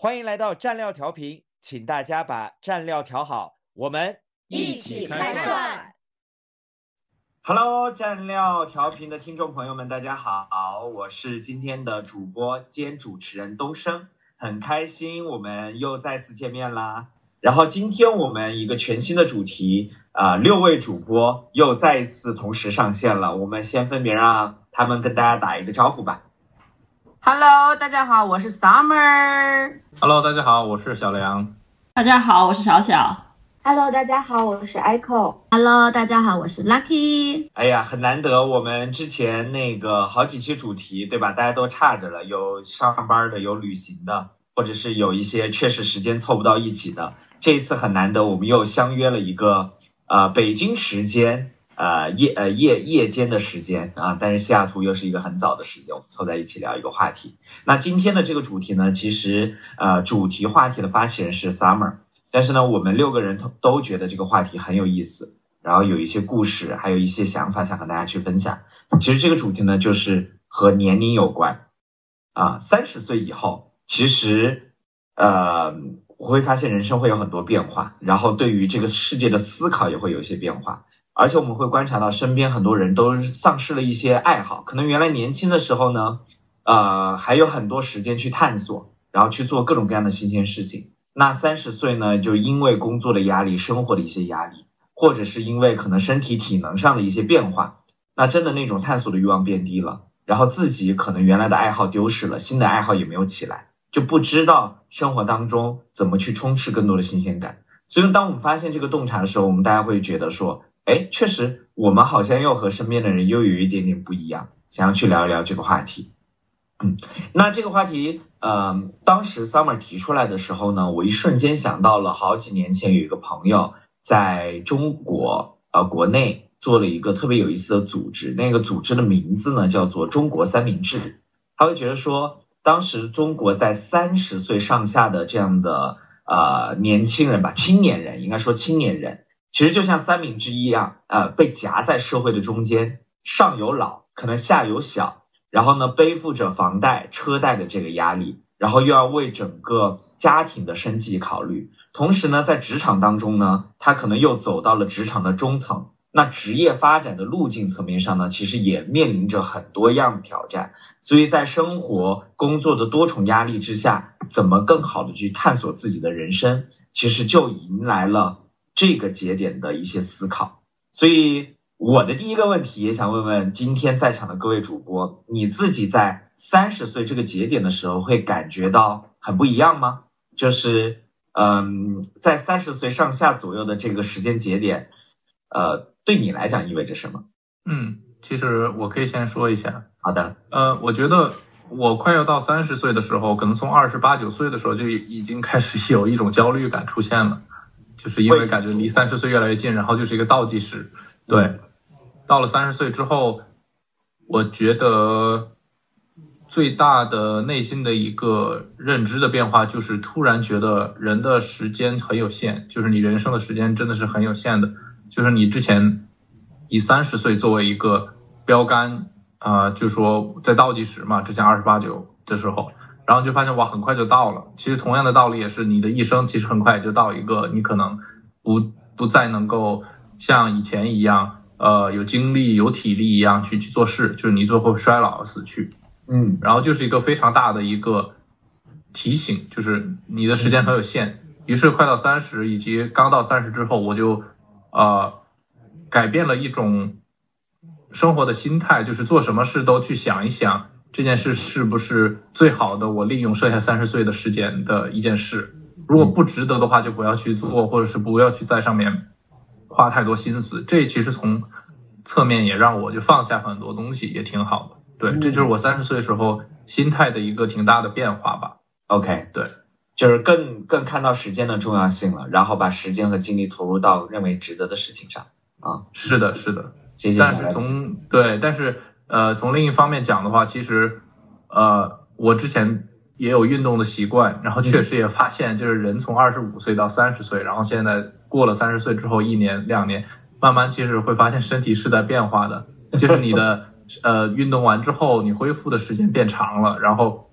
欢迎来到蘸料调频，请大家把蘸料调好，我们一起开涮。Hello，蘸料调频的听众朋友们，大家好，我是今天的主播兼主持人东升，很开心我们又再次见面啦。然后今天我们一个全新的主题啊、六位主播又再一次同时上线了。我们先分别让他们跟大家打一个招呼吧。Hello，大家好，我是 Summer。Hello，大家好，我是小梁。大家好，我是小小。Hello，大家好，我是 Echo。Hello，大家好，我是 Lucky。哎呀，很难得，我们之前那个好几期主题，对吧？大家都差着了，有上班的，有旅行的，或者是有一些确实时间凑不到一起的。这一次很难得，我们又相约了一个呃北京时间呃夜呃夜夜间的时间啊，但是西雅图又是一个很早的时间，我们凑在一起聊一个话题。那今天的这个主题呢，其实呃主题话题的发起人是 Summer，但是呢，我们六个人都都觉得这个话题很有意思。然后有一些故事，还有一些想法想和大家去分享。其实这个主题呢，就是和年龄有关啊。三十岁以后，其实呃，我会发现人生会有很多变化，然后对于这个世界的思考也会有一些变化。而且我们会观察到身边很多人都丧失了一些爱好，可能原来年轻的时候呢，呃，还有很多时间去探索，然后去做各种各样的新鲜事情。那三十岁呢，就因为工作的压力、生活的一些压力，或者是因为可能身体体能上的一些变化，那真的那种探索的欲望变低了，然后自己可能原来的爱好丢失了，新的爱好也没有起来，就不知道生活当中怎么去充斥更多的新鲜感。所以，当我们发现这个洞察的时候，我们大家会觉得说，哎，确实我们好像又和身边的人又有一点点不一样，想要去聊一聊这个话题。嗯，那这个话题，呃，当时 Summer 提出来的时候呢，我一瞬间想到了好几年前有一个朋友在中国呃国内做了一个特别有意思的组织，那个组织的名字呢叫做中国三明治。他会觉得说，当时中国在三十岁上下的这样的呃年轻人吧，青年人应该说青年人，其实就像三明治一样，呃，被夹在社会的中间，上有老，可能下有小。然后呢，背负着房贷、车贷的这个压力，然后又要为整个家庭的生计考虑，同时呢，在职场当中呢，他可能又走到了职场的中层。那职业发展的路径层面上呢，其实也面临着很多样的挑战。所以在生活、工作的多重压力之下，怎么更好的去探索自己的人生，其实就迎来了这个节点的一些思考。所以。我的第一个问题也想问问今天在场的各位主播，你自己在三十岁这个节点的时候，会感觉到很不一样吗？就是，嗯，在三十岁上下左右的这个时间节点，呃，对你来讲意味着什么？嗯，其实我可以先说一下。好的，呃，我觉得我快要到三十岁的时候，可能从二十八九岁的时候就已经开始有一种焦虑感出现了，就是因为感觉离三十岁越来越近，然后就是一个倒计时。对，到了三十岁之后，我觉得最大的内心的一个认知的变化，就是突然觉得人的时间很有限，就是你人生的时间真的是很有限的。就是你之前以三十岁作为一个标杆啊、呃，就是说在倒计时嘛，之前二十八九的时候，然后就发现哇，很快就到了。其实同样的道理也是，你的一生其实很快就到一个你可能不不再能够像以前一样，呃，有精力、有体力一样去去做事，就是你最后衰老死去。嗯，然后就是一个非常大的一个提醒，就是你的时间很有限。于是快到三十以及刚到三十之后，我就呃改变了一种生活的心态，就是做什么事都去想一想这件事是不是最好的，我利用剩下三十岁的时间的一件事。如果不值得的话，就不要去做，或者是不要去在上面花太多心思。这其实从侧面也让我就放下很多东西，也挺好的。对，这就是我三十岁时候心态的一个挺大的变化吧。OK，对，就是更更看到时间的重要性了，然后把时间和精力投入到认为值得的事情上啊。是的，是的。谢谢。但是从对，但是呃，从另一方面讲的话，其实呃，我之前也有运动的习惯，然后确实也发现，就是人从二十五岁到三十岁，然后现在过了三十岁之后，一年两年，慢慢其实会发现身体是在变化的，就是你的呃运动完之后，你恢复的时间变长了，然后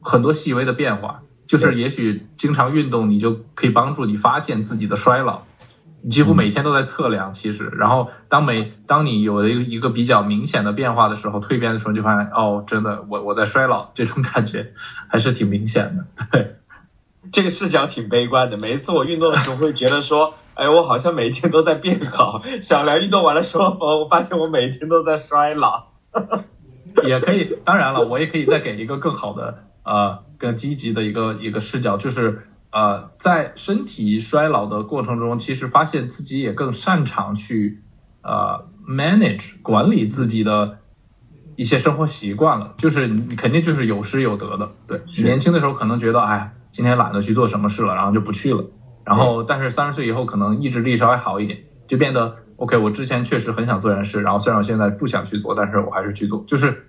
很多细微的变化，就是也许经常运动，你就可以帮助你发现自己的衰老。你几乎每天都在测量，其实，然后当每当你有了一个一个比较明显的变化的时候，蜕变的时候，就发现哦，真的，我我在衰老，这种感觉还是挺明显的。对，这个视角挺悲观的。每一次我运动的时候，会觉得说，哎，我好像每天都在变好。小梁运动完了说，哦，我发现我每天都在衰老。也可以，当然了，我也可以再给一个更好的呃更积极的一个一个视角，就是。呃，在身体衰老的过程中，其实发现自己也更擅长去呃 manage 管理自己的一些生活习惯了。就是你肯定就是有失有得的。对，年轻的时候可能觉得，哎，今天懒得去做什么事了，然后就不去了。然后，但是三十岁以后，可能意志力稍微好一点，就变得 OK。我之前确实很想做件事，然后虽然我现在不想去做，但是我还是去做，就是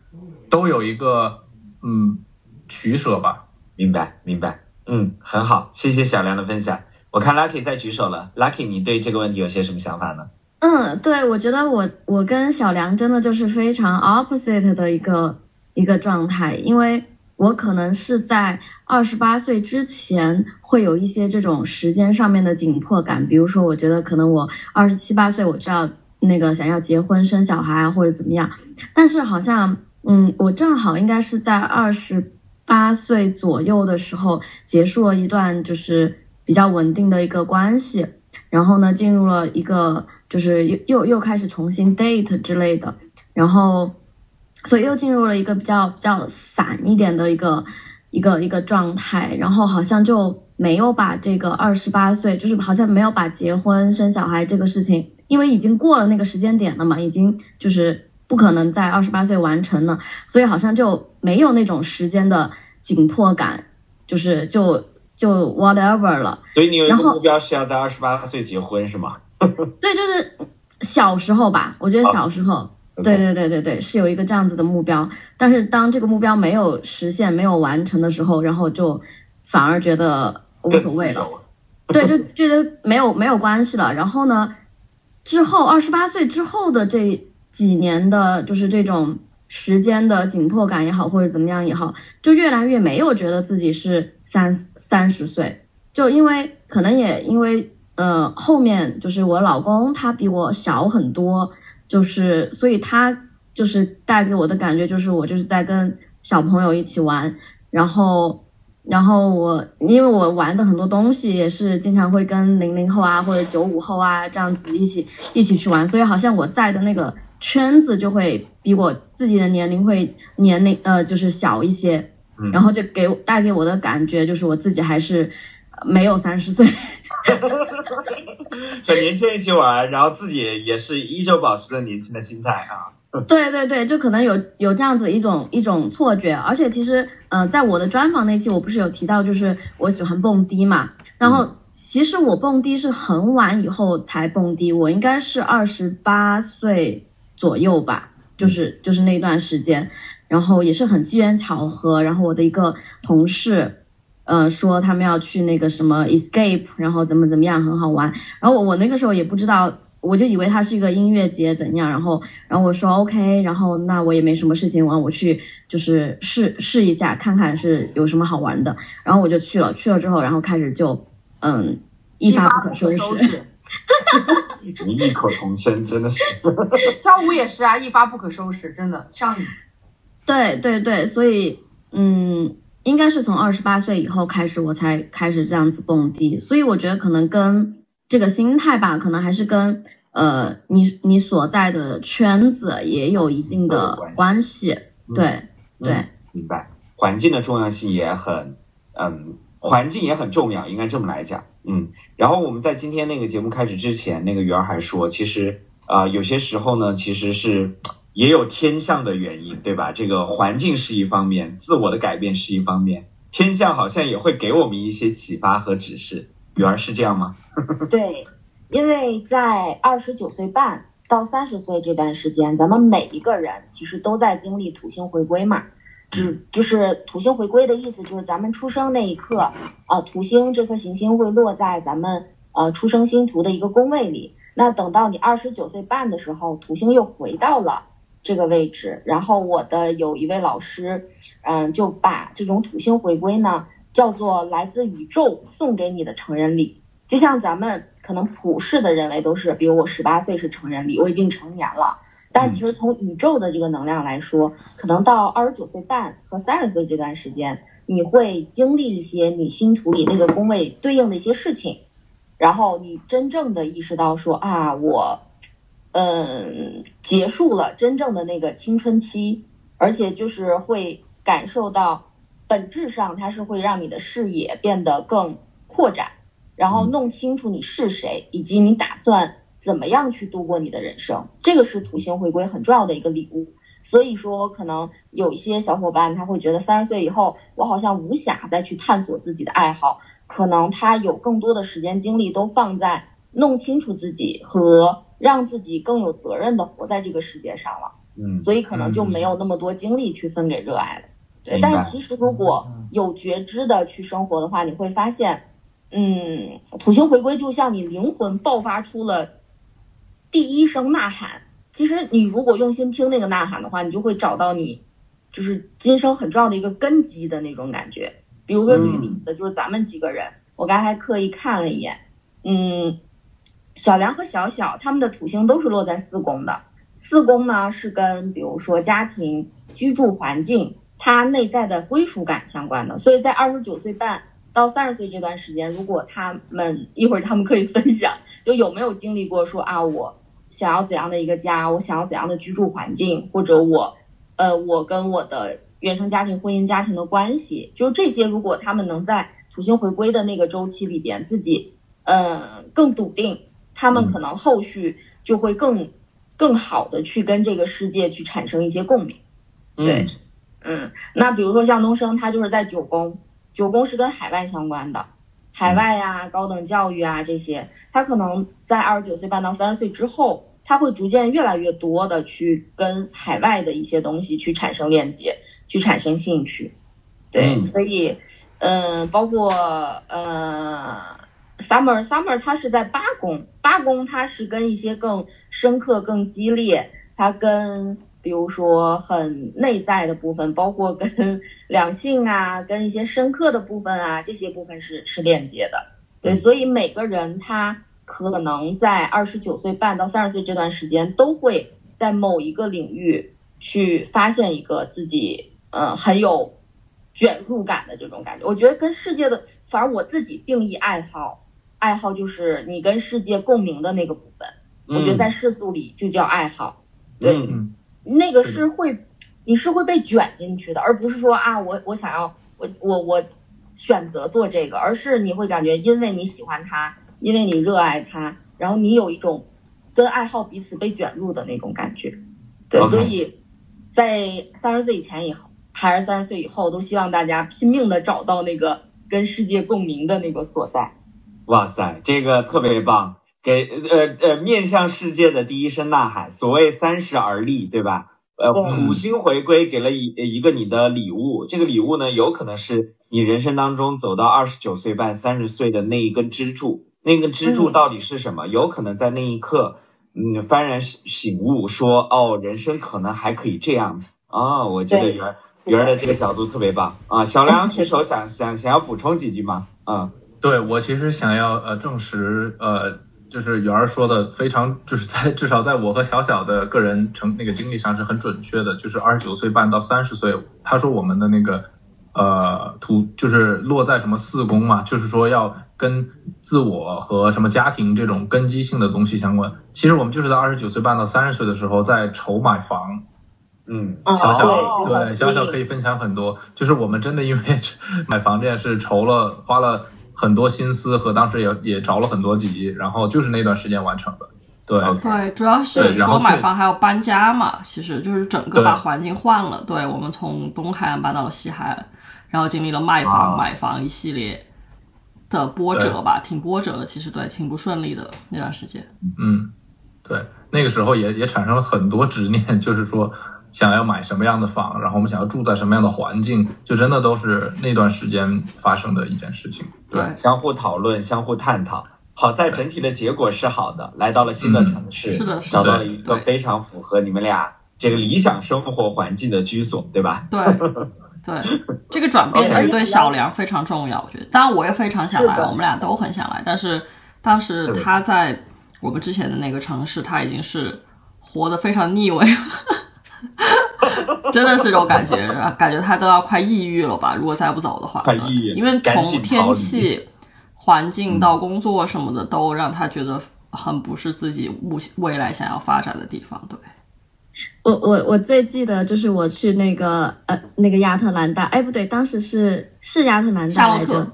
都有一个嗯取舍吧。明白，明白。嗯，很好，谢谢小梁的分享。我看 Lucky 在举手了，Lucky，你对这个问题有些什么想法呢？嗯，对，我觉得我我跟小梁真的就是非常 opposite 的一个一个状态，因为我可能是在二十八岁之前会有一些这种时间上面的紧迫感，比如说，我觉得可能我二十七八岁我知道那个想要结婚生小孩啊或者怎么样，但是好像嗯，我正好应该是在二十。八岁左右的时候，结束了一段就是比较稳定的一个关系，然后呢，进入了一个就是又又又开始重新 date 之类的，然后，所以又进入了一个比较比较散一点的一个一个一个状态，然后好像就没有把这个二十八岁，就是好像没有把结婚生小孩这个事情，因为已经过了那个时间点了嘛，已经就是不可能在二十八岁完成了，所以好像就。没有那种时间的紧迫感，就是就就 whatever 了。所以你有一个目标是要在二十八岁结婚是吗？对，就是小时候吧。我觉得小时候，对对对对对，是有一个这样子的目标。但是当这个目标没有实现、没有完成的时候，然后就反而觉得无所谓了。对，就觉得没有没有关系了。然后呢，之后二十八岁之后的这几年的，就是这种。时间的紧迫感也好，或者怎么样也好，就越来越没有觉得自己是三三十岁，就因为可能也因为呃后面就是我老公他比我小很多，就是所以他就是带给我的感觉就是我就是在跟小朋友一起玩，然后然后我因为我玩的很多东西也是经常会跟零零后啊或者九五后啊这样子一起一起去玩，所以好像我在的那个。圈子就会比我自己的年龄会年龄呃就是小一些，然后就给带给我的感觉就是我自己还是没有三十岁，很年轻人一起玩，然后自己也是依旧保持着年轻的心态啊。对对对，就可能有有这样子一种一种错觉，而且其实嗯，在我的专访那期我不是有提到就是我喜欢蹦迪嘛，然后其实我蹦迪是很晚以后才蹦迪，我应该是二十八岁。左右吧，就是就是那段时间，然后也是很机缘巧合，然后我的一个同事，呃，说他们要去那个什么 Escape，然后怎么怎么样，很好玩。然后我我那个时候也不知道，我就以为它是一个音乐节怎样，然后然后我说 OK，然后那我也没什么事情，完我去就是试试一下，看看是有什么好玩的。然后我就去了，去了之后，然后开始就嗯一发不可收拾。你异口同声，真的是。跳舞也是啊，一发不可收拾，真的上瘾。对对对，所以嗯，应该是从二十八岁以后开始，我才开始这样子蹦迪。所以我觉得可能跟这个心态吧，可能还是跟呃你你所在的圈子也有一定的关系。对对，明白。环境的重要性也很，嗯，环境也很重要，应该这么来讲。嗯，然后我们在今天那个节目开始之前，那个鱼儿还说，其实啊，有些时候呢，其实是也有天象的原因，对吧？这个环境是一方面，自我的改变是一方面，天象好像也会给我们一些启发和指示。雨儿是这样吗？对，因为在二十九岁半到三十岁这段时间，咱们每一个人其实都在经历土星回归嘛。只就是土星回归的意思，就是咱们出生那一刻，呃，土星这颗行星会落在咱们呃出生星图的一个宫位里。那等到你二十九岁半的时候，土星又回到了这个位置。然后我的有一位老师，嗯，就把这种土星回归呢叫做来自宇宙送给你的成人礼。就像咱们可能普世的认为都是，比如我十八岁是成人礼，我已经成年了。但其实从宇宙的这个能量来说，可能到二十九岁半和三十岁这段时间，你会经历一些你星图里那个宫位对应的一些事情，然后你真正的意识到说啊，我，嗯，结束了真正的那个青春期，而且就是会感受到，本质上它是会让你的视野变得更扩展，然后弄清楚你是谁，以及你打算。怎么样去度过你的人生？这个是土星回归很重要的一个礼物。所以说，可能有一些小伙伴他会觉得三十岁以后，我好像无暇再去探索自己的爱好，可能他有更多的时间精力都放在弄清楚自己和让自己更有责任的活在这个世界上了。嗯，所以可能就没有那么多精力去分给热爱了。对，但是其实如果有觉知的去生活的话，你会发现，嗯，土星回归就像你灵魂爆发出了。第一声呐喊，其实你如果用心听那个呐喊的话，你就会找到你就是今生很重要的一个根基的那种感觉。比如说举例子，就是咱们几个人，我刚才刻意看了一眼，嗯，小梁和小小他们的土星都是落在四宫的，四宫呢是跟比如说家庭、居住环境、他内在的归属感相关的，所以在二十九岁半到三十岁这段时间，如果他们一会儿他们可以分享，就有没有经历过说啊我。想要怎样的一个家？我想要怎样的居住环境？或者我，呃，我跟我的原生家庭、婚姻家庭的关系，就是这些。如果他们能在土星回归的那个周期里边，自己，呃，更笃定，他们可能后续就会更更好的去跟这个世界去产生一些共鸣。对，嗯，那比如说像东升，他就是在九宫，九宫是跟海外相关的。海外呀、高等教育啊这些，他可能在二十九岁半到三十岁之后，他会逐渐越来越多的去跟海外的一些东西去产生链接，去产生兴趣。对，嗯所以，嗯、包括呃，summer summer 它是在八宫，八宫它是跟一些更深刻、更激烈，它跟比如说很内在的部分，包括跟两性啊，跟一些深刻的部分啊，这些部分是是链接的。对，所以每个人他可能在二十九岁半到三十岁这段时间，都会在某一个领域去发现一个自己呃很有卷入感的这种感觉。我觉得跟世界的，反而我自己定义爱好，爱好就是你跟世界共鸣的那个部分。我觉得在世俗里就叫爱好。对，嗯那个是会，你是会被卷进去的，而不是说啊，我我想要我我我选择做这个，而是你会感觉，因为你喜欢它，因为你热爱它，然后你有一种跟爱好彼此被卷入的那种感觉。对所以在三十岁以前也好，还是三十岁以后，都希望大家拼命的找到那个跟世界共鸣的那个所在。哇塞，这个特别棒，给呃呃面向世界的第一声呐喊，所谓三十而立，对吧？呃，五星回归给了一一个你的礼物，这个礼物呢，有可能是你人生当中走到二十九岁半、三十岁的那一根支柱。那个支柱嗯到底是什么？有可能在那一刻，嗯，幡然醒悟，说哦，人生可能还可以这样子啊、我觉得对圆儿是圆儿的这个角度特别棒啊。小梁举手想想想要补充几句吗？啊对我其实想要呃证实呃，就是圆儿说的非常，就是在至少在我和小小的个人成那个经历上是很准确的，就是二十九岁半到三十岁，他说我们的那个呃土就是落在什么四宫嘛，就是说要跟自我和什么家庭这种根基性的东西相关。其实我们就是在二十九岁半到三十岁的时候在筹买房，嗯嗯，小小、对对小小可以。分享很多，就是我们真的因为 买房这件事筹了，花了很多心思和当时也也着了很多急，然后就是那段时间完成的。对对，主要是除然后是了买房还要搬家嘛，其实就是整个把环境换了。对我们从东海岸搬到了西海岸，然后经历了卖房、啊买房一系列的波折吧，挺波折的，其实对，挺不顺利的那段时间。嗯，对，那个时候也也产生了很多执念，就是说想要买什么样的房，然后我们想要住在什么样的环境，就真的都是那段时间发生的一件事情。对，对相互讨论，相互探讨。好在整体的结果是好的，来到了新的城市，嗯是的是的找到了一个非常符合你们俩这个理想生活环境的居所，对吧？对，对，这个转变是对小梁非常重要，我觉得。当然，我也非常想来，我们俩都很想来。但是当时他在我们之前的那个城市，他已经是活得非常腻味了，真的是这种感觉，感觉他都要快抑郁了吧？如果再不走的话，对快抑郁因为从天气、环境到工作什么的，都让他觉得很不是自己目未来想要发展的地方。对，我我我最记得就是我去那个呃那个亚特兰大，哎不对，当时是是亚特兰夏洛特大来着，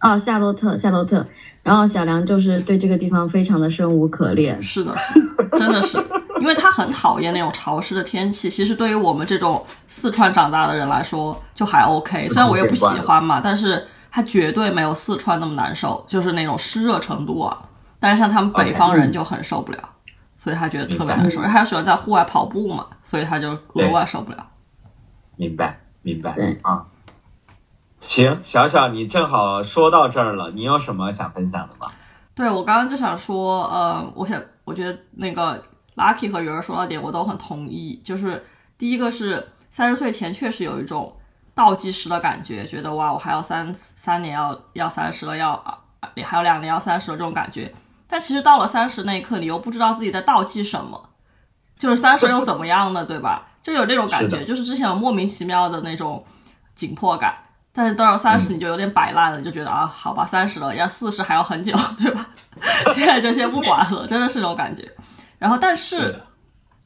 哦夏洛特夏洛特，然后小梁就是对这个地方非常的生无可恋，是的，是的，真的是，因为他很讨厌那种潮湿的天气。其实对于我们这种四川长大的人来说，就还 OK。虽然我也不喜欢嘛，但是他绝对没有四川那么难受，就是那种湿热程度啊。但是像他们北方人就很受不了，所以他觉得特别难受。他喜欢在户外跑步嘛，所以他就额外受不了。明白，明白。对啊，行，小小，你正好说到这儿了，你有什么想分享的吗？对我刚刚就想说，呃，我想，我觉得那个 Lucky 和鱼儿说到点，我都很同意。就是第一个是三十岁前确实有一种倒计时的感觉，觉得哇，我还要三三年要要三十了，要啊还有两年要三十了这种感觉。但其实到了三十那一刻，你又不知道自己在倒计什么，就是三十又怎么样呢？对吧？就有那种感觉，是就是之前有莫名其妙的那种紧迫感。但是到了三十，你就有点摆烂了，你就觉得啊，好吧，三十了，要四十还要很久，对吧？现在就先不管了，真的是那种感觉。然后，但是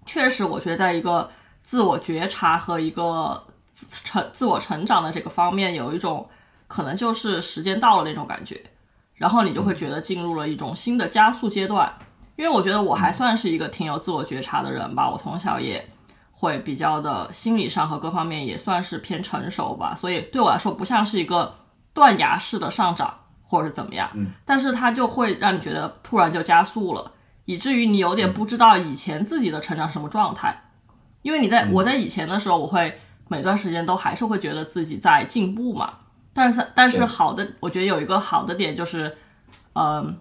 确实，我觉得在一个自我觉察和一个自成自我成长的这个方面，有一种可能就是时间到了那种感觉，然后你就会觉得进入了一种新的加速阶段。因为我觉得我还算是一个挺有自我觉察的人吧，我从小也会比较的心理上和各方面也算是偏成熟吧，所以对我来说不像是一个断崖式的上涨或者是怎么样，嗯，但是它就会让你觉得突然就加速了，以至于你有点不知道以前自己的成长什么状态，因为你在我在以前的时候，我会每段时间都还是会觉得自己在进步嘛，但是但是好的，我觉得有一个好的点就是，嗯、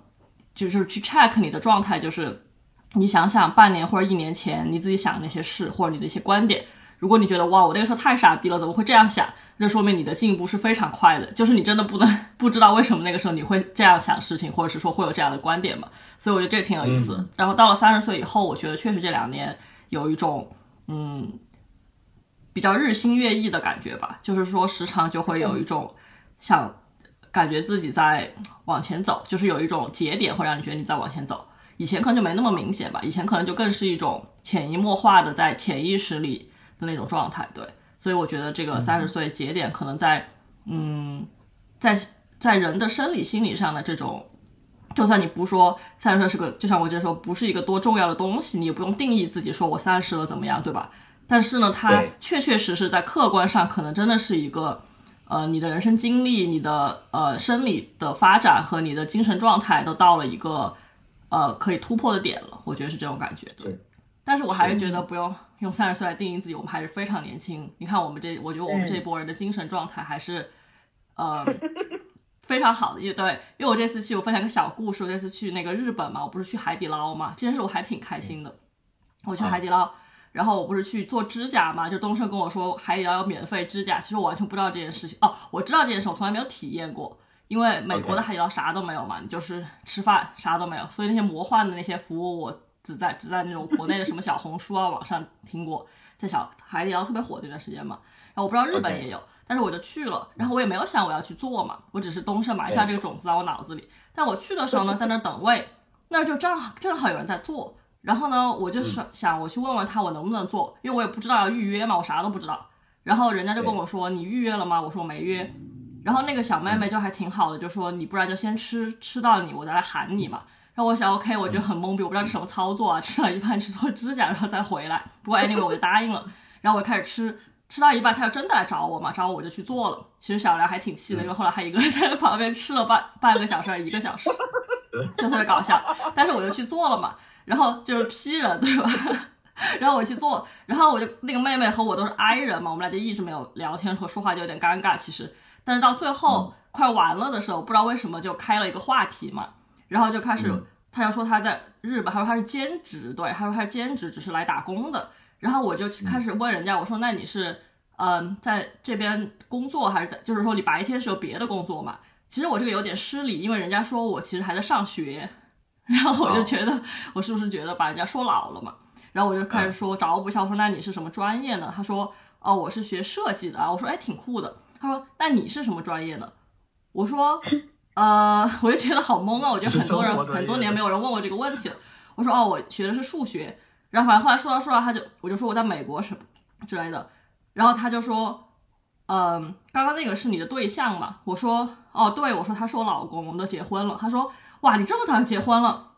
就是去 check 你的状态，就是你想想半年或者一年前你自己想的那些事，或者你的一些观点，如果你觉得哇，我那个时候太傻逼了，怎么会这样想？那说明你的进步是非常快的，就是你真的不能 不知道为什么那个时候你会这样想事情，或者是说会有这样的观点嘛。所以我觉得这挺有意思的。然后到了三十岁以后，我觉得确实这两年有一种嗯比较日新月异的感觉吧，就是说时常就会有一种想感觉自己在往前走，就是有一种节点会让你觉得你在往前走。以前可能就没那么明显吧，以前可能就更是一种潜移默化的在潜意识里的那种状态。对，所以我觉得这个三十岁节点可能在嗯，在在人的生理心理上的这种。就算你不说三十岁是个，就像我之前说，不是一个多重要的东西，你也不用定义自己说我三十了怎么样，对吧？但是呢，它确确实实在客观上可能真的是一个，呃，你的人生经历、你的呃生理的发展和你的精神状态都到了一个呃可以突破的点了，我觉得是这种感觉。对，但是我还是觉得不用用三十岁来定义自己，我们还是非常年轻。你看我们这，我觉得我们这一波人的精神状态还是，呃。非常好的，因为对，因为我这次去，我分享一个小故事。我这次去那个日本嘛，我不是去海底捞嘛，这件事我还挺开心的。我去海底捞，然后我不是去做指甲嘛，就东升跟我说海底捞有免费指甲，其实我完全不知道这件事情。哦，我知道这件事，我从来没有体验过，因为美国的海底捞啥都没有嘛，你就是吃饭啥都没有，所以那些魔幻的那些服务，我只在只在那种国内的什么小红书啊网上听过，在小海底捞特别火那段时间嘛。然后我不知道日本也有但是我就去了，然后我也没有想我要去做嘛，我只是东升埋下这个种子在我脑子里。但我去的时候呢，在那儿等位，那儿就正好正好有人在做，然后呢，我就是想我去问问他我能不能做，因为我也不知道要预约嘛，我啥都不知道。然后人家就跟我说你预约了吗？我说我没约。然后那个小妹妹就还挺好的，就说你不然就先吃吃到你，我再来喊你嘛。然后我想 OK，我觉得很懵逼，我不知道是什么操作啊，吃到一半去做指甲，然后再回来。不过 anyway 我就答应了，然后我就开始吃。吃到一半，他就真的来找我嘛，找我我就去做了。其实小梁还挺气的，因为后来他一个人在旁边吃了半半个小时还是一个小时，就特别搞笑。但是我就去做了嘛，然后就是 P 人对吧？然后我去做，然后我就那个妹妹和我都是 I 人嘛，我们俩就一直没有聊天和说话，就有点尴尬。其实，但是到最后、快完了的时候，不知道为什么就开了一个话题嘛，然后就开始、嗯他就说他在日本，他说他是兼职，对，他说他是兼职，只是来打工的。然后我就开始问人家，我说那你是嗯、在这边工作还是在，就是说你白天是有别的工作嘛？其实我这个有点失礼，因为人家说我其实还在上学，然后我就觉得、我是不是觉得把人家说老了嘛？然后我就开始说找补一下，我说那你是什么专业呢？他说哦我是学设计的啊，我说哎挺酷的。他说那你是什么专业的？我说呃我就觉得好懵啊，我觉得很多人很多年没有人问我这个问题了。我说哦我学的是数学，然后反正后来说到说到他就我就说我在美国什么之类的，然后他就说嗯，刚刚那个是你的对象嘛？我说，哦，对，我说他是我老公，我们都结婚了。他说，哇，你这么早就结婚了？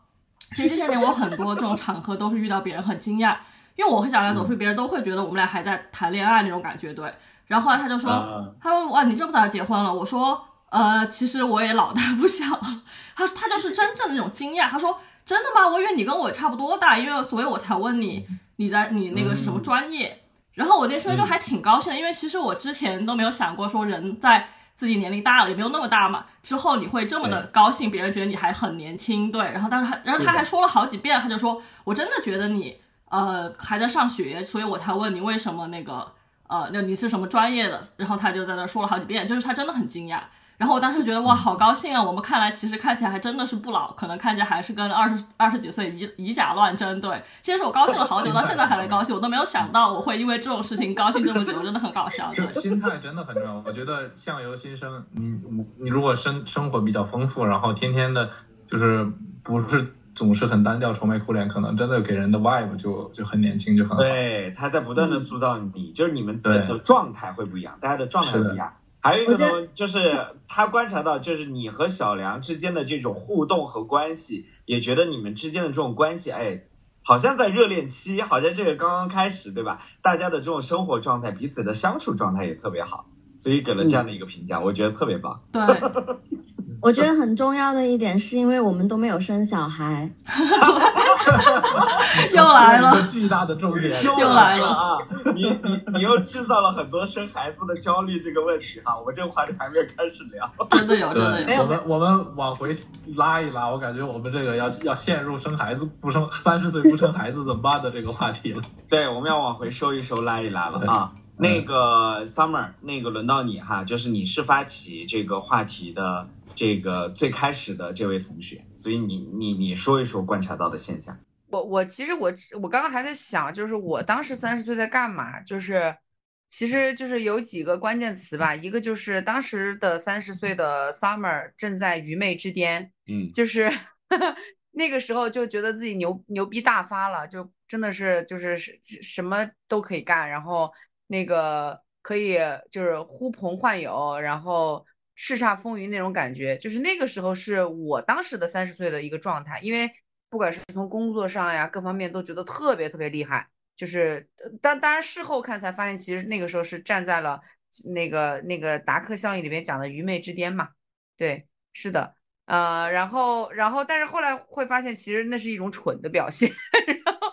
其实这些年我很多这种 场合都是遇到别人很惊讶，因为我和小梁走出去，别人都会觉得我们俩还在谈恋爱那种感觉，对。然后后来他就说，啊他说，哇，你这么早就结婚了？我说，呃，其实我也老大不小了。他他就是真正的那种惊讶，他说，真的吗？我以为你跟我差不多大，因为所以我才问你，你在你那个是什么专业？然后我那时候就还挺高兴的，因为其实我之前都没有想过说人在自己年龄大了，也没有那么大嘛，之后你会这么的高兴，别人觉得你还很年轻，对。然后当时他，然后他还说了好几遍，他就说我真的觉得你呃还在上学，所以我才问你为什么那个呃那你是什么专业的？然后他就在那说了好几遍，就是他真的很惊讶。然后我当时觉得哇，好高兴啊！我们看来其实看起来还真的是不老，可能看起来还是跟二十二十几岁以以假乱真。对，其实我高兴了好久，到现在还在高兴，我都没有想到我会因为这种事情高兴这么久，真的很搞笑。心态真的很重要。我觉得相由心生，你你如果生生活比较丰富，然后天天的，就是不是总是很单调、愁眉苦脸，可能真的给人的 vibe 就就很年轻，就很好。对，他在不断的塑造你，就是你们的状态会不一样，大家的状态不一样。还有一个呢，就是他观察到，就是你和小梁之间的这种互动和关系，也觉得你们之间的这种关系，哎，好像在热恋期，好像这个刚刚开始，对吧？大家的这种生活状态，彼此的相处状态也特别好，所以给了这样的一个评价，我觉得特别棒。对，我觉得很重要的一点是因为我们都没有生小孩，又来了一个巨大的重点。又来了 啊！你你你又制造了很多生孩子的焦虑这个问题哈，我们这个话题还没有开始聊。真的有，真的，有。我们我们往回拉一拉，我感觉我们这个要要陷入生孩子不生三十岁不生孩子怎么办的这个话题了。对，我们要往回收一收，拉一拉了啊。那个 Summer，那个轮到你哈，就是你是发起这个话题的这个最开始的这位同学，所以你你你说一说观察到的现象。我我其实我我刚刚还在想，就是我当时三十岁在干嘛？就是其实就是有几个关键词吧，一个就是当时的三十岁的 Summer 正在愚昧之巅，嗯就是 那个时候就觉得自己牛牛逼大发了，就真的是就是是什么都可以干，然后那个可以就是呼朋唤友，然后叱咤风云那种感觉，就是那个时候是我当时的三十岁的一个状态，因为不管是从工作上呀各方面都觉得特别特别厉害，就是当当然事后看才发现，其实那个时候是站在了那个那个达克效应里面讲的愚昧之巅嘛，对，是的。呃，然后，然后，但是后来会发现，其实那是一种蠢的表现。然后，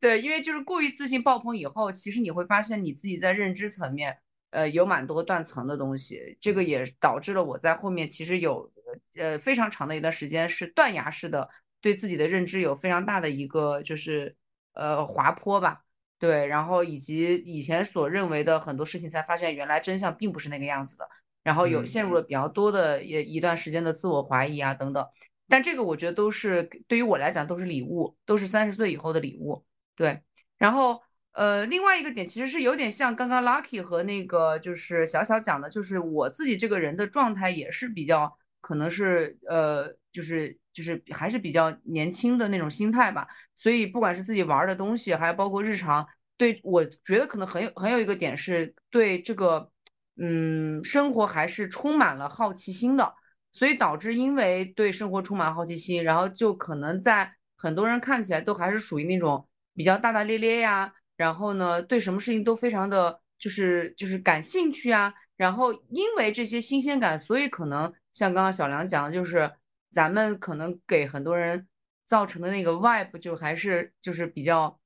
对，因为就是过于自信爆棚以后，其实你会发现你自己在认知层面，呃，有蛮多断层的东西。这个也导致了我在后面其实有呃非常长的一段时间是断崖式的对自己的认知有非常大的一个就是呃滑坡吧。对，然后以及以前所认为的很多事情，才发现原来真相并不是那个样子的。然后有嗯陷入了比较多的也一段时间的自我怀疑啊等等，但这个我觉得都是对于我来讲都是礼物，都是三十岁以后的礼物。对，然后呃，另外一个点其实是有点像刚刚 Lucky 和那个就是小小讲的，就是我自己这个人的状态也是比较可能是呃，就是就是还是比较年轻的那种心态吧，所以不管是自己玩的东西，还包括日常，对我觉得可能很有很有一个点是对这个。嗯，生活还是充满了好奇心的，所以导致因为对生活充满好奇心，然后就可能在很多人看起来都还是属于那种比较大大咧咧呀，然后呢，对什么事情都非常的就是就是感兴趣啊，然后因为这些新鲜感，所以可能像刚刚小梁讲的，就是咱们可能给很多人造成的那个 vibe 就还是就是比较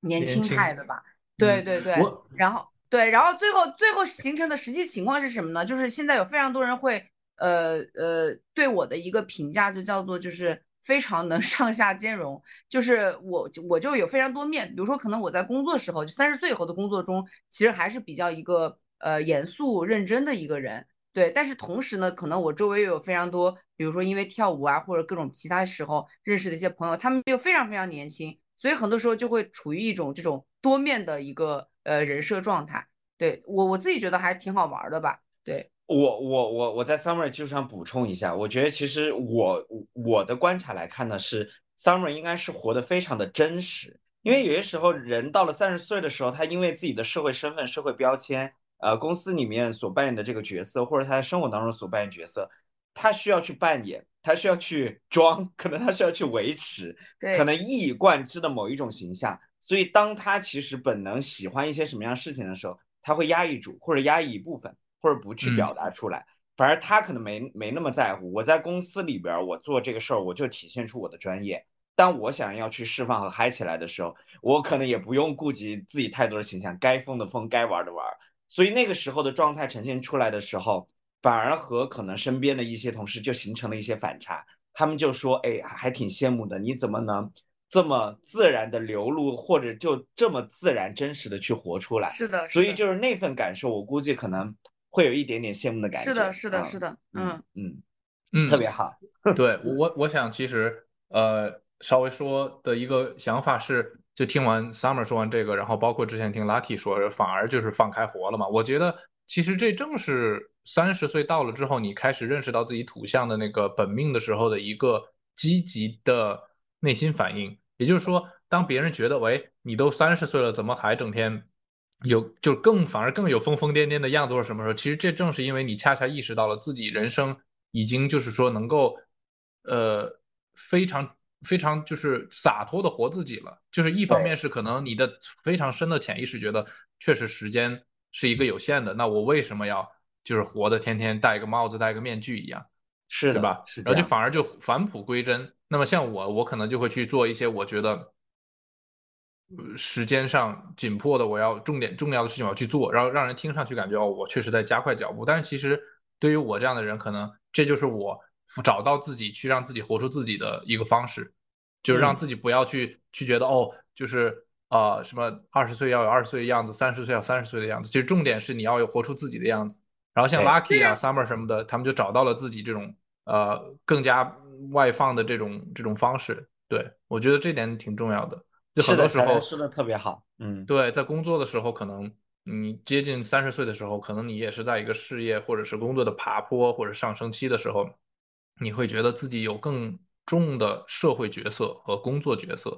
年轻态的吧。对嗯对对我，然后对，然后最后最后形成的实际情况是什么呢？就是现在有非常多人会呃呃对我的一个评价就叫做就是非常能 上下兼容，就是我我就有非常多面，比如说可能我在工作时候，就三十岁以后的工作中，其实还是比较一个呃严肃认真的一个人。对，但是同时呢，可能我周围又有非常多，比如说因为跳舞啊，或者各种其他时候认识的一些朋友，他们又非常非常年轻，所以很多时候就会处于一种这种多面的一个呃人设状态。对我我自己觉得还挺好玩的吧。对，我我我我在 Summer 就想补充一下，我觉得其实我我的观察来看呢，是 Summer 应该是活得非常的真实，因为有些时候人到了三十岁的时候，他因为自己的社会身份、社会标签，呃，公司里面所扮演的这个角色，或者他在生活当中所扮演角色，他需要去扮演，他需要去装，可能他需要去维持，对。可能一以贯之的某一种形象。所以，当他其实本能喜欢一些什么样事情的时候，他会压抑住，或者压抑一部分，或者不去嗯表达出来。反而他可能没没那么在乎。我在公司里边儿，我做这个事儿，我就体现出我的专业。当我想要去释放和嗨起来的时候，我可能也不用顾及自己太多的形象，该疯的疯，该玩的玩。所以那个时候的状态呈现出来的时候，反而和可能身边的一些同事就形成了一些反差。他们就说：“哎，还挺羡慕的，你怎么能这么自然的流露，或者就这么自然真实的去活出来？”是的，所以就是那份感受，我估计可能会有一点点羡慕的感觉。是的，是的，嗯是的，嗯嗯，嗯，嗯，特别好。对 我，我想其实呃，稍微说的一个想法是，就听完 Summer 说完这个，然后包括之前听 Lucky 说，反而就是放开活了嘛。我觉得其实这正是三十岁到了之后，你开始认识到自己土象的那个本命的时候的一个积极的内心反应。也就是说，当别人觉得喂，你都三十岁了，怎么还整天有就更反而更有疯疯癫癫的样子或者什么时候？其实这正是因为你恰恰意识到了自己人生已经就是说能够呃非常非常就是洒脱的活自己了。就是一方面是可能你的非常深的潜意识觉得确实时间是一个有限的，那我为什么要就是活的天天戴一个帽子戴个面具一样？是的，对吧？是。然后就反而就返璞归真。那么像我，我可能就会去做一些我觉得，呃时间上紧迫的，我要重点重要的事情我要去做，然后让人听上去感觉哦，我确实在加快脚步。但是其实对于我这样的人，可能这就是我找到自己去让自己活出自己的一个方式，就是让嗯自己不要去去觉得哦，就是呃什么二十岁要有二十岁的样子，三十岁要三十岁的样子。其实重点是你要有活出自己的样子。然后像 Lucky 啊、Summer 什么的，他们就找到了自己这种呃更加外放的这种这种方式。对我觉得这点挺重要的。就很多时候说的特别好。嗯，对，在工作的时候，可能你接近三十岁的时候，可能你也是在一个事业或者是工作的爬坡或者上升期的时候，你会觉得自己有更重的社会角色和工作角色，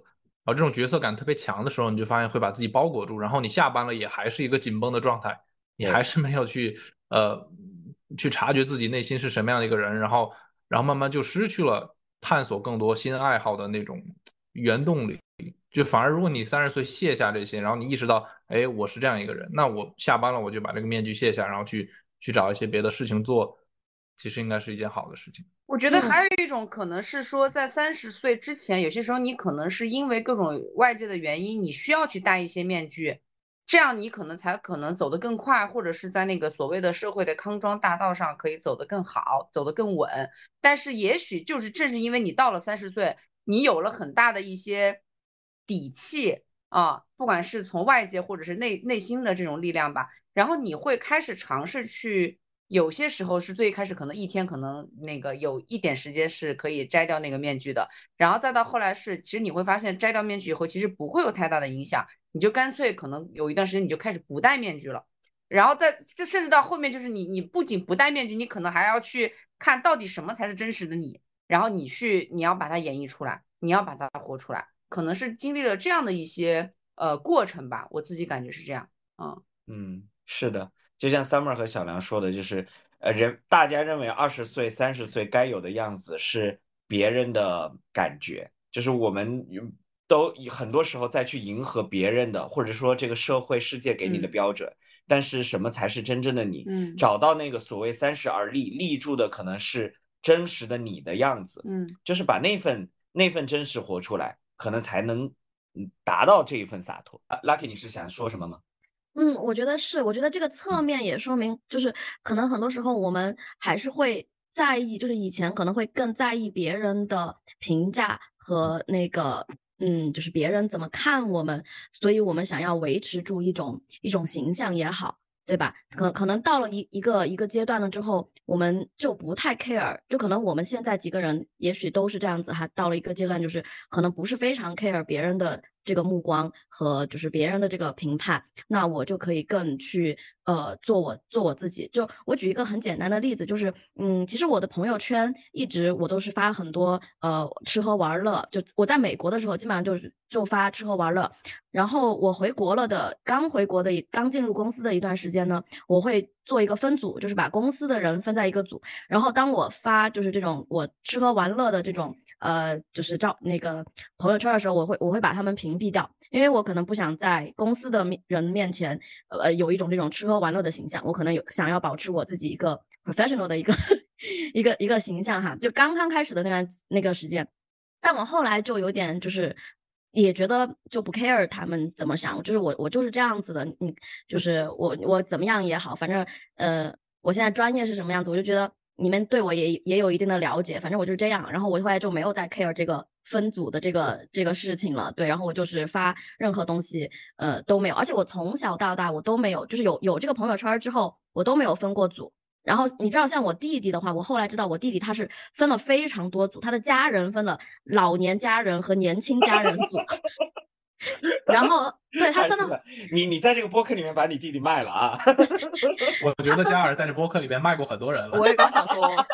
然后这种角色感特别强的时候，你就发现会把自己包裹住，然后你下班了也还是一个紧绷的状态，你还是没有去呃去察觉自己内心是什么样的一个人，然后然后慢慢就失去了探索更多新爱好的那种原动力。就反而，如果你三十岁卸下这些，然后你意识到，哎，我是这样一个人，那我下班了，我就把这个面具卸下，然后去去找一些别的事情做，其实应该是一件好的事情。我觉得还有一种可能是说，在三十岁之前，有些时候你可能是因为各种外界的原因，你需要去戴一些面具，这样你可能才可能走得更快，或者是在那个所谓的社会的康庄大道上可以走得更好，走得更稳。但是也许就是正是因为你到了三十岁，你有了很大的一些底气啊，不管是从外界或者是内内心的这种力量吧，然后你会开始尝试去。有些时候是最开始可能一天可能那个有一点时间是可以摘掉那个面具的，然后再到后来是，其实你会发现摘掉面具以后，其实不会有太大的影响，你就干脆可能有一段时间你就开始不戴面具了，然后在这甚至到后面就是你你不仅不戴面具，你可能还要去看到底什么才是真实的你，然后你去你要把它演绎出来，你要把它活出来，可能是经历了这样的一些呃过程吧，我自己感觉是这样，嗯嗯，是的，就像 Summer 和小梁说的，就是呃，人大家认为二十岁、三十岁该有的样子是别人的感觉，就是我们都很多时候再去迎合别人的，或者说这个社会世界给你的嗯标准。但是什么才是真正的你？嗯找到那个所谓三十而立，立住的可能是真实的你的样子。嗯就是把那份那份真实活出来，可能才能嗯达到这一份洒脱。啊 Lucky，你是想说什么吗？嗯，我觉得是，我觉得这个侧面也说明，就是可能很多时候我们还是会在意，就是以前可能会更在意别人的评价和那个，嗯，就是别人怎么看我们，所以我们想要维持住一种一种形象也好，对吧？可可能到了一一个一个阶段了之后，我们就不太 care，就可能我们现在几个人也许都是这样子哈，到了一个阶段，就是可能不是非常 care 别人的这个目光和就是别人的这个评判，那我就可以更去呃做我做我自己。就我举一个很简单的例子，就是嗯，其实我的朋友圈一直我都是发很多呃吃喝玩乐，就我在美国的时候基本上就是就发吃喝玩乐，然后我回国了的，刚回国的一刚进入公司的一段时间呢，我会做一个分组，就是把公司的人分在一个组，然后当我发就是这种我吃喝玩乐的这种呃就是照那个朋友圈的时候，我会我会把他们屏蔽掉，因为我可能不想在公司的面人面前呃有一种这种吃喝玩乐的形象，我可能有想要保持我自己一个 professional 的一个 一个一个形象哈，就刚刚开始的那段那个时间，但我后来就有点就是。也觉得就不 care 他们怎么想，就是我我就是这样子的，你就是我我怎么样也好，反正呃我现在专业是什么样子，我就觉得你们对我也也有一定的了解，反正我就是这样，然后我后来就没有再 care 这个分组的这个这个事情了，对，然后我就是发任何东西呃都没有，而且我从小到大我都没有，就是有有这个朋友圈之后，我都没有分过组。然后你知道，像我弟弟的话，我后来知道我弟弟他是分了非常多组，他的家人分了老年家人和年轻家人组，然后对他分了你你在这个播客里面把你弟弟卖了啊！我觉得嘉尔在这播客里面卖过很多人了。我也刚想说，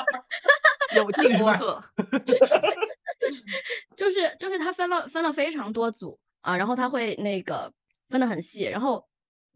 有进播客，就是就是他分了分了非常多组啊，然后他会那个分的很细，然后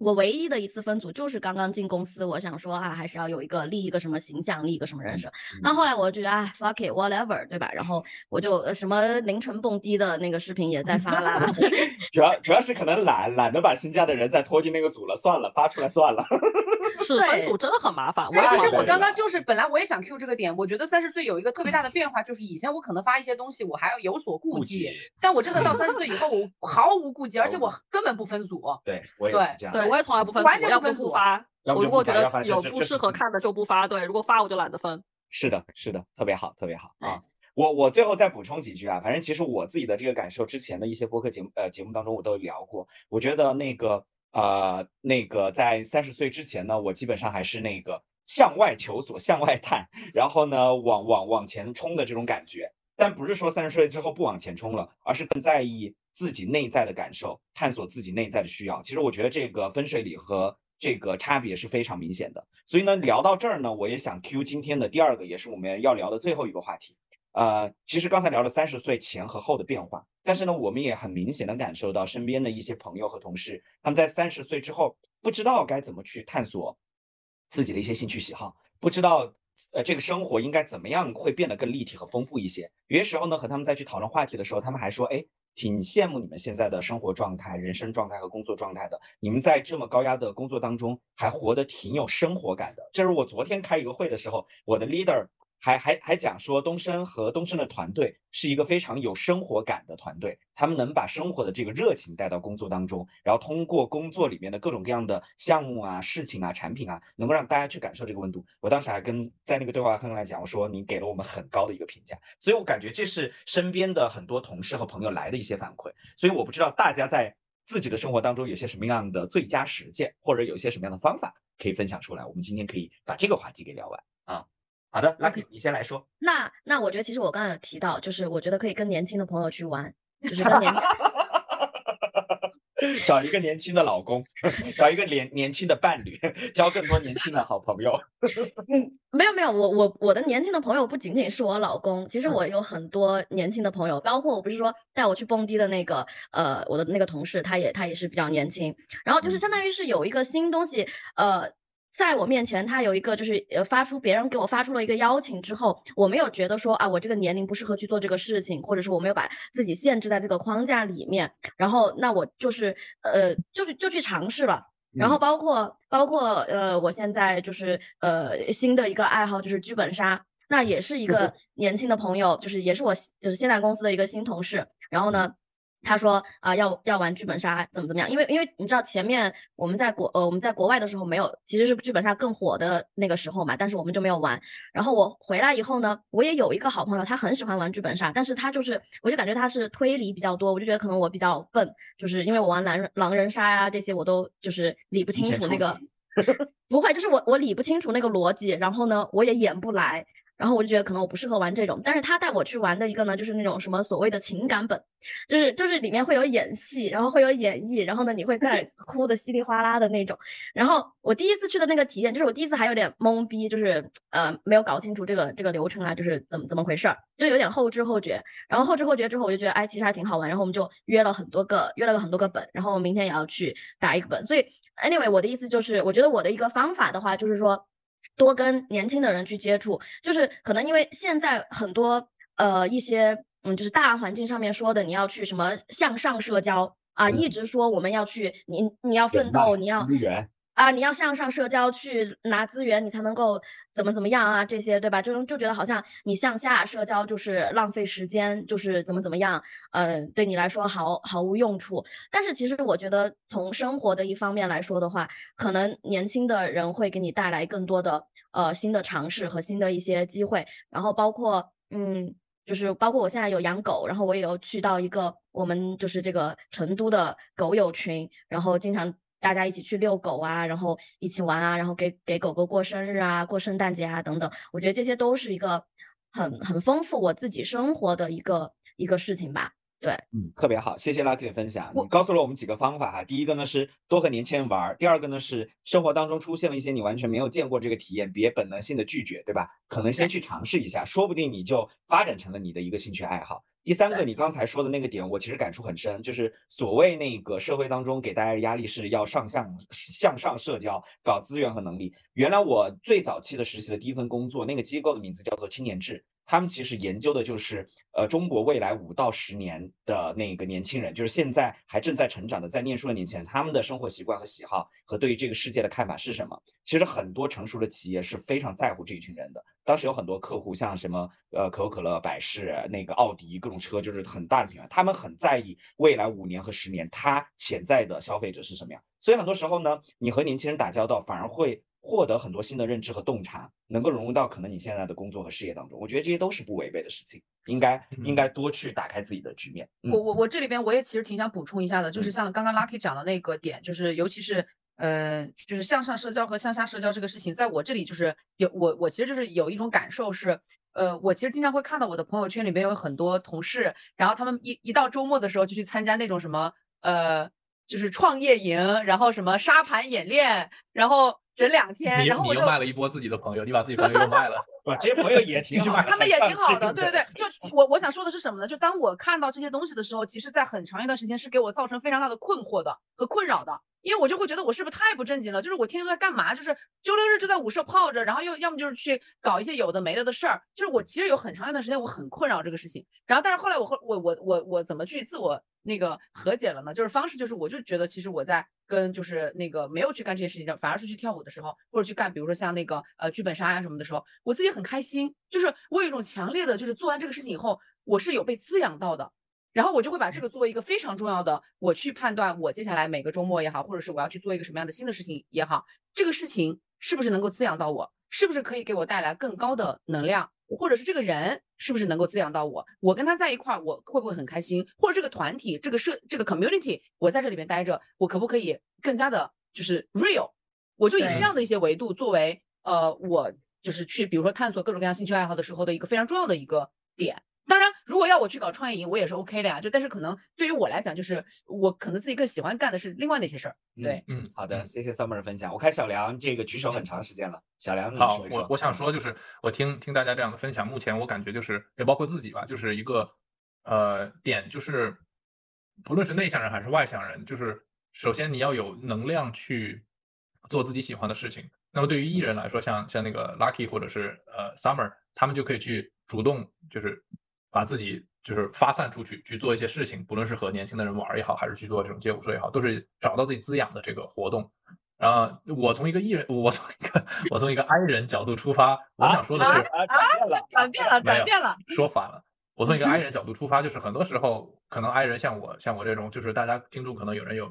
我唯一的一次分组就是刚刚进公司，我想说啊，还是要有一个立一个什么形象，立一个什么人设。那后来我就觉得啊，fuck it whatever，对吧？然后我就呃什么凌晨蹦迪的那个视频也在发啦，主要主要是可能懒懒得把新加的人再拖进那个组了，算了，发出来算了。是对分组真的很麻烦。我其实我刚刚就是本来我也想 Q 这个点，我觉得三十岁有一个特别大的变化，就是以前我可能发一些东西我还要有所顾顾忌忌，但我真的到三十岁以后，我 毫无顾忌，而且我根本不分组。对我也是这样。对我也从来不分组，完全要不分组发。我如果觉得有不适合看的就不发，对，如果发我就懒得分。是的，是的，特别好，特别好啊！我我最后再补充几句啊，反正其实我自己的这个感受，之前的一些播客节目呃节目当中我都聊过。我觉得那个呃那个在三十岁之前呢，我基本上还是那个向外求索、向外探，然后呢往往往前冲的这种感觉。但不是说三十岁之后不往前冲了，而是更在意自己内在的感受，探索自己内在的需要。其实我觉得这个分水岭和这个差别是非常明显的。所以呢，聊到这儿呢，我也想 Q 今天的第二个，也是我们要聊的最后一个话题。呃，其实刚才聊了三十岁前和后的变化，但是呢，我们也很明显的感受到身边的一些朋友和同事，他们在三十岁之后不知道该怎么去探索自己的一些兴趣喜好，不知道呃这个生活应该怎么样会变得更立体和丰富一些。有些时候呢，和他们再去讨论话题的时候，他们还说，哎，挺羡慕你们现在的生活状态、人生状态和工作状态的。你们在这么高压的工作当中，还活得挺有生活感的。这是我昨天开一个会的时候，我的 leader 还还还讲说，东升和东升的团队是一个非常有生活感的团队，他们能把生活的这个热情带到工作当中，然后通过工作里面的各种各样的项目啊、事情啊、产品啊，能够让大家去感受这个温度。我当时还跟在那个对话框来讲，我说你给了我们很高的一个评价，所以我感觉这是身边的很多同事和朋友来的一些反馈。所以我不知道大家在自己的生活当中有些什么样的最佳实践，或者有些什么样的方法可以分享出来。我们今天可以把这个话题给聊完啊。好的，Lucky，你先来说。那那我觉得其实我刚刚有提到，就是我觉得可以跟年轻的朋友去玩，就是跟年 找一个年轻的老公，找一个年年轻的伴侣，交更多年轻的好朋友。嗯，没有没有，我我我的年轻的朋友不仅仅是我老公，其实我有很多年轻的朋友，包括我不是说带我去蹦迪的那个呃我的那个同事，他也他也是比较年轻，然后就是相当于是有一个新东西，呃。在我面前，他有一个就是呃发出别人给我发出了一个邀请之后，我没有觉得说啊我这个年龄不适合去做这个事情，或者是我没有把自己限制在这个框架里面，然后那我就是呃就是就去尝试了。然后包括包括呃，我现在就是呃新的一个爱好就是剧本杀，那也是一个。年轻的朋友，就是也是我就是现在公司的一个新同事。然后呢，他说啊、要要玩剧本杀怎么怎么样？因为因为你知道前面我们在国呃我们在国外的时候没有，其实是剧本杀更火的那个时候嘛，但是我们就没有玩。然后我回来以后呢，我也有一个好朋友，他很喜欢玩剧本杀，但是他就是我就感觉他是推理比较多，我就觉得可能我比较笨，就是因为我玩狼人狼人杀呀、这些我都就是理不清楚那个。不会，就是我我理不清楚那个逻辑，然后呢，我也演不来，然后我就觉得可能我不适合玩这种。但是他带我去玩的一个呢，就是那种什么所谓的情感本，就是就是里面会有演戏，然后会有演绎，然后呢你会在 哭的稀里哗啦的那种。然后我第一次去的那个体验，就是我第一次还有点懵逼，就是呃没有搞清楚这个这个流程啊，就是怎么怎么回事儿，就有点后知后觉。然后后知后觉之后，我就觉得哎其实还挺好玩，然后我们就约了很多个约了个很多个本，然后我明天也要去打一个本。所以 anyway 我的意思就是，我觉得我的一个方法的话，就是说多跟年轻的人去接触，就是可能因为现在很多呃一些嗯就是大环境上面说的你要去什么向上社交啊，一直说我们要去你你要奋斗，你要资源，啊，你要向上社交去拿资源，你才能够怎么怎么样啊，这些对吧？就就觉得好像你向下社交就是浪费时间，就是怎么怎么样，嗯、对你来说毫毫无用处。但是其实我觉得从生活的一方面来说的话，可能年轻的人会给你带来更多的呃新的尝试和新的一些机会，然后包括嗯。就是包括我现在有养狗，然后我也有去到一个我们就是这个成都的狗友群，然后经常大家一起去遛狗啊，然后一起玩啊，然后给给狗狗过生日啊、过圣诞节啊等等，我觉得这些都是一个很很丰富我自己生活的一个一个事情吧。对，嗯，特别好，谢谢 Lucky 的分享。你告诉了我们几个方法哈，第一个呢是多和年轻人玩儿，第二个呢是生活当中出现了一些你完全没有见过这个体验，别本能性的拒绝，对吧？可能先去尝试一下，说不定你就发展成了你的一个兴趣爱好。第三个，你刚才说的那个点，我其实感触很深，就是所谓那个社会当中给大家的压力是要上向向上社交，搞资源和能力。原来我最早期的实习的第一份工作，那个机构的名字叫做青年志，他们其实研究的就是呃中国未来五到十年的那个年轻人，就是现在还正在成长的在念书的年轻人，他们的生活习惯和喜好和对于这个世界的看法是什么？其实很多成熟的企业是非常在乎这一群人的。当时有很多客户，像什么呃可口可乐、百事、那个奥迪各种车，就是很大的品牌，他们很在意未来五年和十年他潜在的消费者是什么样。所以很多时候呢，你和年轻人打交道，反而会获得很多新的认知和洞察，能够融入到可能你现在的工作和事业当中。我觉得这些都是不违背的事情，应该应该多去打开自己的局面。嗯我我我这里边我也其实挺想补充一下的，就是嗯像刚刚 Lucky 讲的那个点，就是尤其是呃，就是向上社交和向下社交这个事情，在我这里就是有我我其实就是有一种感受是，呃，我其实经常会看到我的朋友圈里边有很多同事，然后他们一一到周末的时候就去参加那种什么呃，就是创业营，然后什么沙盘演练，然后整两天，然后我就你又卖了一波自己的朋友，你把自己朋友又卖了。不，这些朋友也 挺好的，他们也挺好的，对对对。就我我想说的是什么呢？就当我看到这些东西的时候，其实在很长一段时间是给我造成非常大的困惑的和困扰的，因为我就会觉得我是不是太不正经了？就是我天天都在干嘛？就是周六日就在舞社泡着，然后又要么就是去搞一些有的没的的事儿。就是我其实有很长一段时间我很困扰这个事情，然后但是后来我后我我我我怎么去自我那个和解了呢？就是方式就是我就觉得其实我在跟就是那个没有去干这些事情，反而是去跳舞的时候，或者去干比如说像那个呃剧本杀呀、什么的时候，我自己很开心，就是我有一种强烈的，就是做完这个事情以后，我是有被滋养到的。然后我就会把这个作为一个非常重要的，我去判断我接下来每个周末也好，或者是我要去做一个什么样的新的事情也好，这个事情是不是能够滋养到我，是不是可以给我带来更高的能量，或者是这个人是不是能够滋养到我，我跟他在一块儿，我会不会很开心，或者这个团体、这个社、这个 community，我在这里边待着，我可不可以更加的就是 real，我就以这样的一些维度作为呃我就是去比如说探索各种各样兴趣爱好的时候的一个非常重要的一个点。当然，如果要我去搞创业营，我也是 OK 的呀。就但是可能对于我来讲，就是我可能自己更喜欢干的是另外的一些事儿。对，嗯，好的，谢谢 Summer 的分享。我看小梁这个举手很长时间了，小梁你好，说一说。我我想说就是，我听听大家这样的分享，目前我感觉就是，也包括自己吧，就是一个呃点，就是不论是内向人还是外向人，就是首先你要有能量去做自己喜欢的事情，那么对于艺人来说，像像那个 Lucky 或者是呃 Summer，他们就可以去主动就是把自己就是发散出去去做一些事情，不论是和年轻的人玩也好，还是去做这种街舞社也好，都是找到自己滋养的这个活动。然后我从一个艺人，我从一个我从一个 I 人角度出发，我想说的是，啊，转变了，转变了，转变了。说反了。我从一个 I 人角度出发，就是很多时候可能 I 人像我像我这种，就是大家听众可能有人有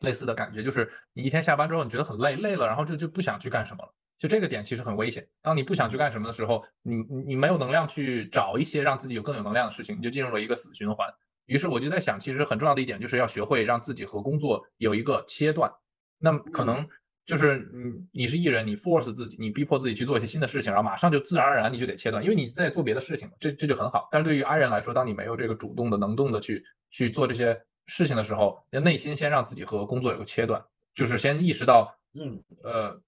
类似的感觉，就是你一天下班之后你觉得很累，累了，然后就就不想去干什么了。就这个点其实很危险。当你不想去干什么的时候，你你你没有能量去找一些让自己有更有能量的事情，你就进入了一个死循环。于是我就在想，其实很重要的一点就是要学会让自己和工作有一个切断。那么可能就是你你是艺人，你 force 自己，你逼迫自己去做一些新的事情，然后马上就自然而然你就得切断，因为你在做别的事情，这这就很好。但是对于 I 人来说，当你没有这个主动的、能动的去去做这些事情的时候，要内心先让自己和工作有个切断，就是先意识到，嗯，呃，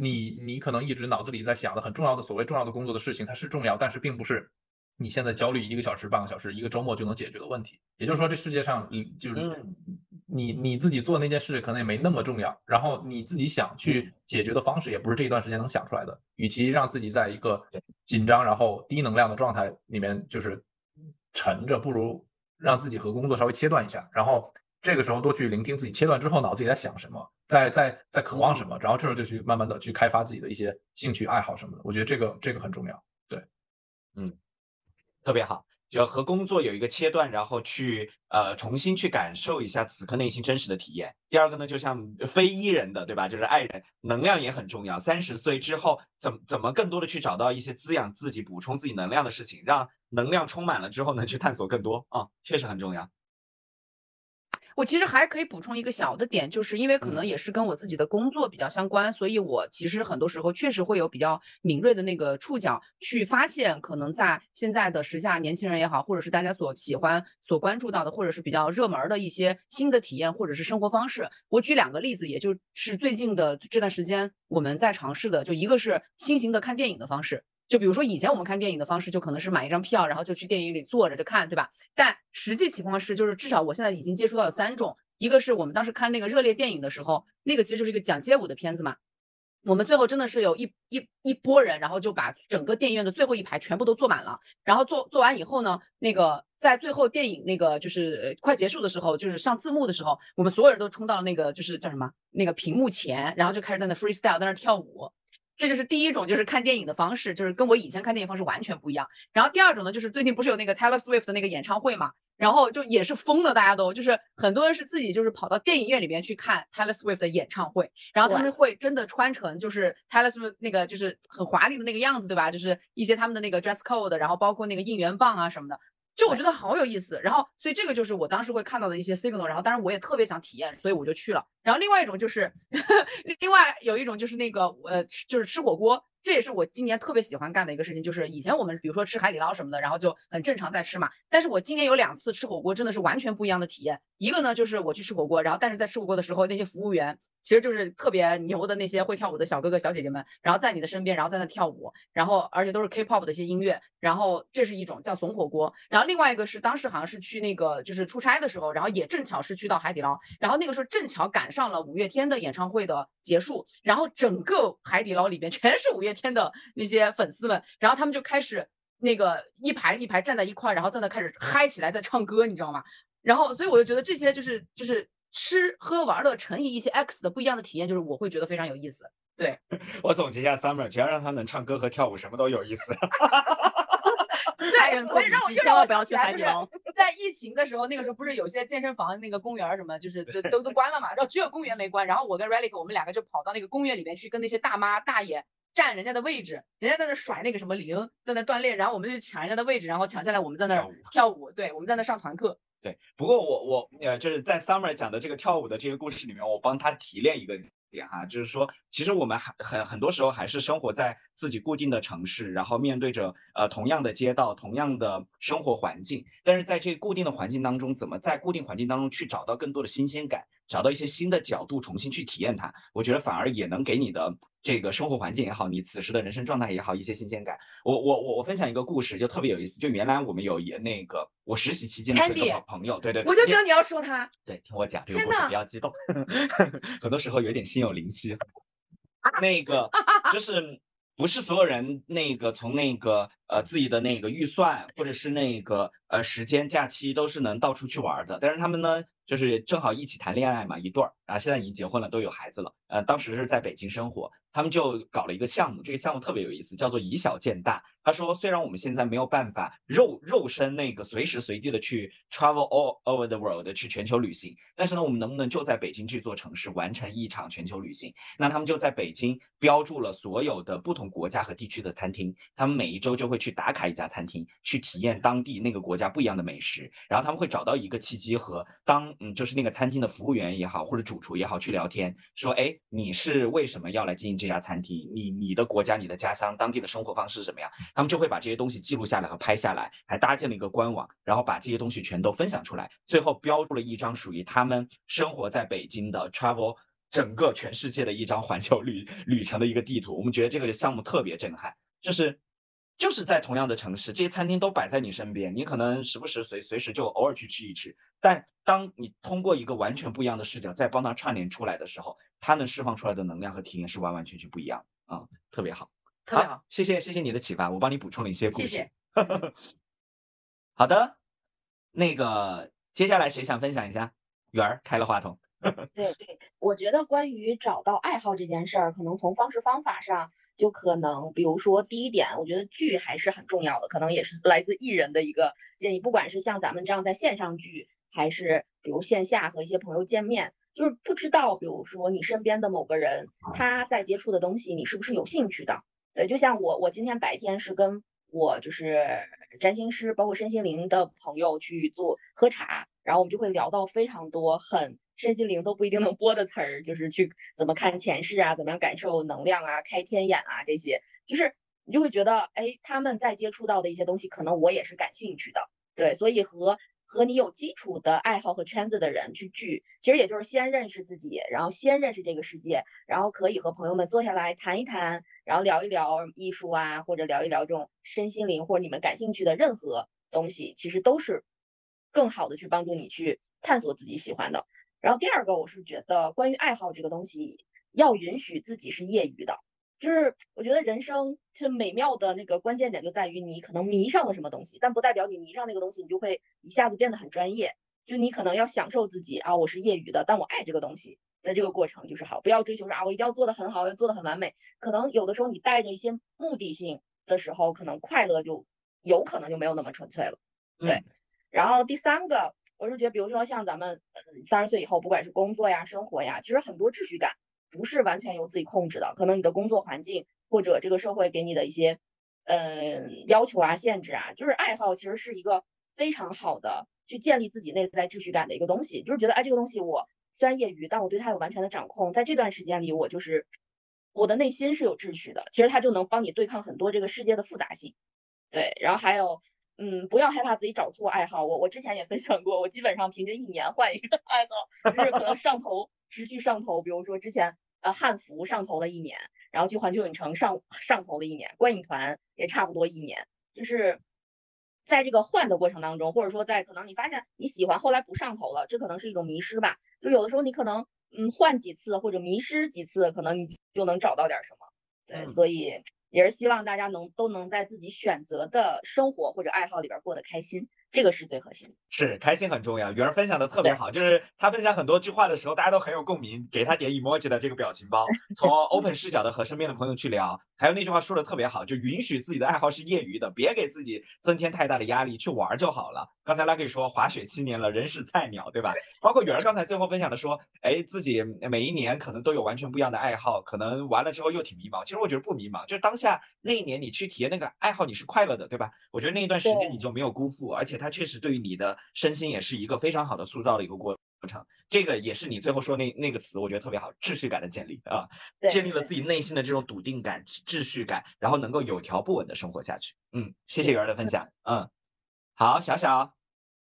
你你可能一直脑子里在想的很重要的所谓重要的工作的事情，它是重要，但是并不是你现在焦虑一个小时、半个小时、一个周末就能解决的问题。也就是说，这世界上你就是嗯你你自己做那件事可能也没那么重要，然后你自己想去解决的方式也不是这一段时间能想出来的。与其让自己在一个紧张然后低能量的状态里面就是沉着，不如让自己和工作稍微切断一下，然后这个时候多去聆听自己切断之后脑子里在想什么，在在在渴望什么，然后这时候就去慢慢的去开发自己的一些兴趣爱好什么的。我觉得这个这个很重要。对，嗯特别好，就和工作有一个切断，然后去呃重新去感受一下此刻内心真实的体验。第二个呢，就像非伊人的，对吧？就是爱人，能量也很重要。三十岁之后，怎么怎么更多的去找到一些滋养自己、补充自己能量的事情，让能量充满了之后呢，去探索更多啊、确实很重要。我其实还可以补充一个小的点，就是因为可能嗯也是跟我自己的工作比较相关，所以我其实很多时候确实会有比较敏锐的那个触角，去发现可能在现在的时下年轻人也好，或者是大家所喜欢、所关注到的，或者是比较热门儿的一些新的体验或者是生活方式。我举两个例子，也就是最近的这段时间我们在尝试的，就一个是新型的看电影的方式。就比如说以前我们看电影的方式，就可能是买一张票，然后就去电影里坐着就看，对吧？但实际情况是，就是至少我现在已经接触到有三种，一个是我们当时看那个热烈电影的时候，那个其实就是一个讲街舞的片子嘛。我们最后真的是有一一一波人，然后就把整个电影院的最后一排全部都坐满了。然后做做完以后呢，那个在最后电影那个就是快结束的时候，就是上字幕的时候，我们所有人都冲到那个就是叫什么那个屏幕前，然后就开始在那 freestyle 在那跳舞。这就是第一种，就是看电影的方式，就是跟我以前看电影方式完全不一样。然后第二种呢，就是最近不是有那个 Taylor Swift 的那个演唱会嘛，然后就也是疯了，大家都就是很多人是自己就是跑到电影院里边去看 Taylor Swift 的演唱会，然后他们会真的穿成就是 Taylor Swift 那个就是很华丽的那个样子，对吧？就是一些他们的那个 dress code，然后包括那个应援棒啊什么的。就我觉得好有意思，然后所以这个就是我当时会看到的一些 signal，然后当然我也特别想体验，所以我就去了。然后另外一种就是，另外有一种就是那个呃，吃就是吃火锅，这也是我今年特别喜欢干的一个事情。就是以前我们比如说吃海底捞什么的，然后就很正常在吃嘛。但是我今年有两次吃火锅，真的是完全不一样的体验。一个呢就是我去吃火锅，然后但是在吃火锅的时候，那些服务员其实就是特别牛的那些会跳舞的小哥哥小姐姐们，然后在你的身边，然后在那跳舞，然后而且都是 K-pop 的一些音乐，然后这是一种叫怂火锅，然后另外一个是当时好像是去那个就是出差的时候，然后也正巧是去到海底捞，然后那个时候正巧赶上了五月天的演唱会的结束，然后整个海底捞里边 全是五月天的那些粉丝们，然后他们就开始那个一排一排站在一块，然后在那开始嗨起来，在唱歌，你知道吗？然后所以我就觉得这些就是就是吃喝玩乐乘以一些 X 的不一样的体验，就是我会觉得非常有意思。对，我总结一下，Summer，只要让他能唱歌和跳舞，什么都有意思。爱人做所以让我笔记又让我千万不要去想起来就是。在疫情的时候，那个时候不是有些健身房那个公园什么，就是都 都都关了嘛，然后只有公园没关。然后我跟 Relic 我们两个就跑到那个公园里面去，跟那些大妈大爷占人家的位置，人家在那甩那个什么铃，在那锻炼，然后我们就抢人家的位置，然后抢下来我们在那儿跳舞跳舞，对，我们在那上团课。对，不过我我呃，就是在 Summer 讲的这个跳舞的这个故事里面，我帮他提炼一个点哈，就是说，其实我们还很很多时候还是生活在自己固定的城市，然后面对着呃同样的街道、同样的生活环境，但是在这固定的环境当中，怎么在固定环境当中去找到更多的新鲜感，找到一些新的角度，重新去体验它，我觉得反而也能给你的这个生活环境也好，你此时的人生状态也好，一些新鲜感。我我我我分享一个故事，就特别有意思。就原来我们有也那个我实习期间的时候有 Andy 个朋友，对对，我就也觉得你要说他，对，听我讲这个故事不要激动，很多时候有点心有灵犀。那个就是不是所有人那个从那个呃自己的那个预算或者是那个呃时间假期都是能到处去玩的，但是他们呢就是正好一起谈恋爱嘛，一对儿啊，现在已经结婚了，都有孩子了。呃，当时是在北京生活，他们就搞了一个项目，这个项目特别有意思，叫做以小见大。他说，虽然我们现在没有办法肉肉身那个随时随地的去 travel all over the world 去全球旅行，但是呢，我们能不能就在北京这座城市完成一场全球旅行？那他们就在北京标注了所有的不同国家和地区的餐厅，他们每一周就会去打卡一家餐厅，去体验当地那个国家不一样的美食，然后他们会找到一个契机和当嗯就是那个餐厅的服务员也好或者主厨也好去聊天，说哎你是为什么要来经营这家餐厅？你你的国家你的家乡当地的生活方式是什么样？他们就会把这些东西记录下来和拍下来，还搭建了一个官网，然后把这些东西全都分享出来，最后标注了一张属于他们生活在北京的 travel 整个全世界的一张环球旅旅程的一个地图。我们觉得这个项目特别震撼，就是就是在同样的城市，这些餐厅都摆在你身边，你可能时不时随随时就偶尔去吃一吃，但当你通过一个完全不一样的视角再帮它串联出来的时候，它能释放出来的能量和体验是完完全全不一样啊、特别好。特别好，谢谢谢谢你的启发，我帮你补充了一些故事。谢谢。好的，那个接下来谁想分享一下？圆儿开了话筒。对对，我觉得关于找到爱好这件事儿，可能从方式方法上，就可能比如说第一点，我觉得聚还是很重要的，可能也是 来自艺人的一个建议，不管是像咱们这样在线上聚，还是比如线下和一些朋友见面，就是不知道，比如说你身边的某个人他在接触的东西，你是不是有兴趣的？对，就像我，我今天白天是跟我就是占星师，包括身心灵的朋友去做喝茶，然后我们就会聊到非常多很身心灵都不一定能播的词儿，就是去怎么看前世啊，怎么样感受能量啊，开天眼啊这些，就是你就会觉得，哎，他们在接触到的一些东西，可能我也是感兴趣的，对，所以和和你有基础的爱好和圈子的人去聚，其实也就是先认识自己，然后先认识这个世界，然后可以和朋友们坐下来谈一谈，然后聊一聊艺术啊，或者聊一聊这种身心灵或者你们感兴趣的任何东西，其实都是更好的去帮助你去探索自己喜欢的。然后第二个，我是觉得关于爱好这个东西，要允许自己是业余的。就是我觉得人生是美妙的那个关键点就在于你可能迷上了什么东西，但不代表你迷上那个东西，你就会一下子变得很专业。就你可能要享受自己啊，我是业余的，但我爱这个东西，在这个过程就是好，不要追求说啊，我一定要做的很好，要做得很完美。可能有的时候你带着一些目的性的时候，可能快乐就有可能就没有那么纯粹了。对，嗯然后第三个，我是觉得，比如说像咱们三十岁以后，不管是工作呀、生活呀，其实很多秩序感不是完全由自己控制的，可能你的工作环境或者这个社会给你的一些呃要求啊、限制啊，就是爱好其实是一个非常好的去建立自己内在秩序感的一个东西，就是觉得哎这个东西我虽然业余，但我对它有完全的掌控，在这段时间里我就是我的内心是有秩序的，其实它就能帮你对抗很多这个世界的复杂性。对，然后还有，嗯，不要害怕自己找错爱好。我我之前也分享过，我基本上平均一年换一个爱好，就是可能上头，持续上头。比如说之前呃汉服上头了一年，然后去环球影城上上头了一年，观影团也差不多一年，就是在这个换的过程当中，或者说在可能你发现你喜欢，后来不上头了，这可能是一种迷失吧。就有的时候你可能嗯换几次或者迷失几次，可能你就能找到点什么。对，嗯所以也是希望大家能都能在自己选择的生活或者爱好里边过得开心，这个是最核心的。是开心很重要，圆儿分享的特别好，就是他分享很多句话的时候，大家都很有共鸣，给他点 emoji 的这个表情包，从 open 视角的和身边的朋友去聊，还有那句话说的特别好，就允许自己的爱好是业余的，别给自己增添太大的压力，去玩儿就好了。刚才 Lucky 说滑雪七年了，人是菜鸟，对吧？包括圆儿刚才最后分享的说，哎，自己每一年可能都有完全不一样的爱好，可能完了之后又挺迷茫。其实我觉得不迷茫，就是当下那一年你去体验那个爱好，你是快乐的，对吧？我觉得那一段时间你就没有辜负，而且它确实对于你的身心也是一个非常好的塑造的一个过程。这个也是你最后说那那个词，我觉得特别好，秩序感的建立啊，对建立了自己内心的这种笃定感、秩序感，然后能够有条不紊的生活下去。嗯，谢谢圆儿的分享。嗯，好，小小，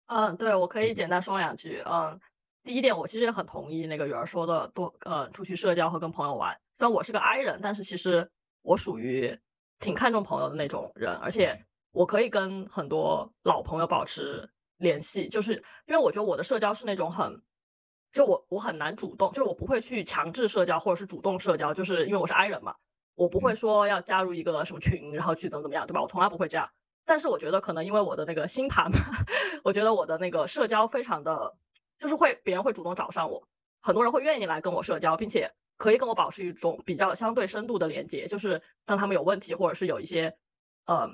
嗯，对，我可以简单说两句。嗯，第一点，我其实也很同意那个圆儿说的多，呃，出去社交和跟朋友玩。虽然我是个 I 人，但是其实我属于挺看重朋友的那种人，而且我可以跟很多老朋友保持联系，就是因为我觉得我的社交是那种很就我我很难主动，就是我不会去强制社交或者是主动社交，就是因为我是 I 人嘛，我不会说要加入一个什么群，然后去怎么怎么样，对吧？我从来不会这样。但是我觉得可能因为我的那个星盘嘛，我觉得我的那个社交非常的，就是会别人会主动找上我，很多人会愿意来跟我社交，并且可以跟我保持一种比较相对深度的连接，就是当他们有问题或者是有一些嗯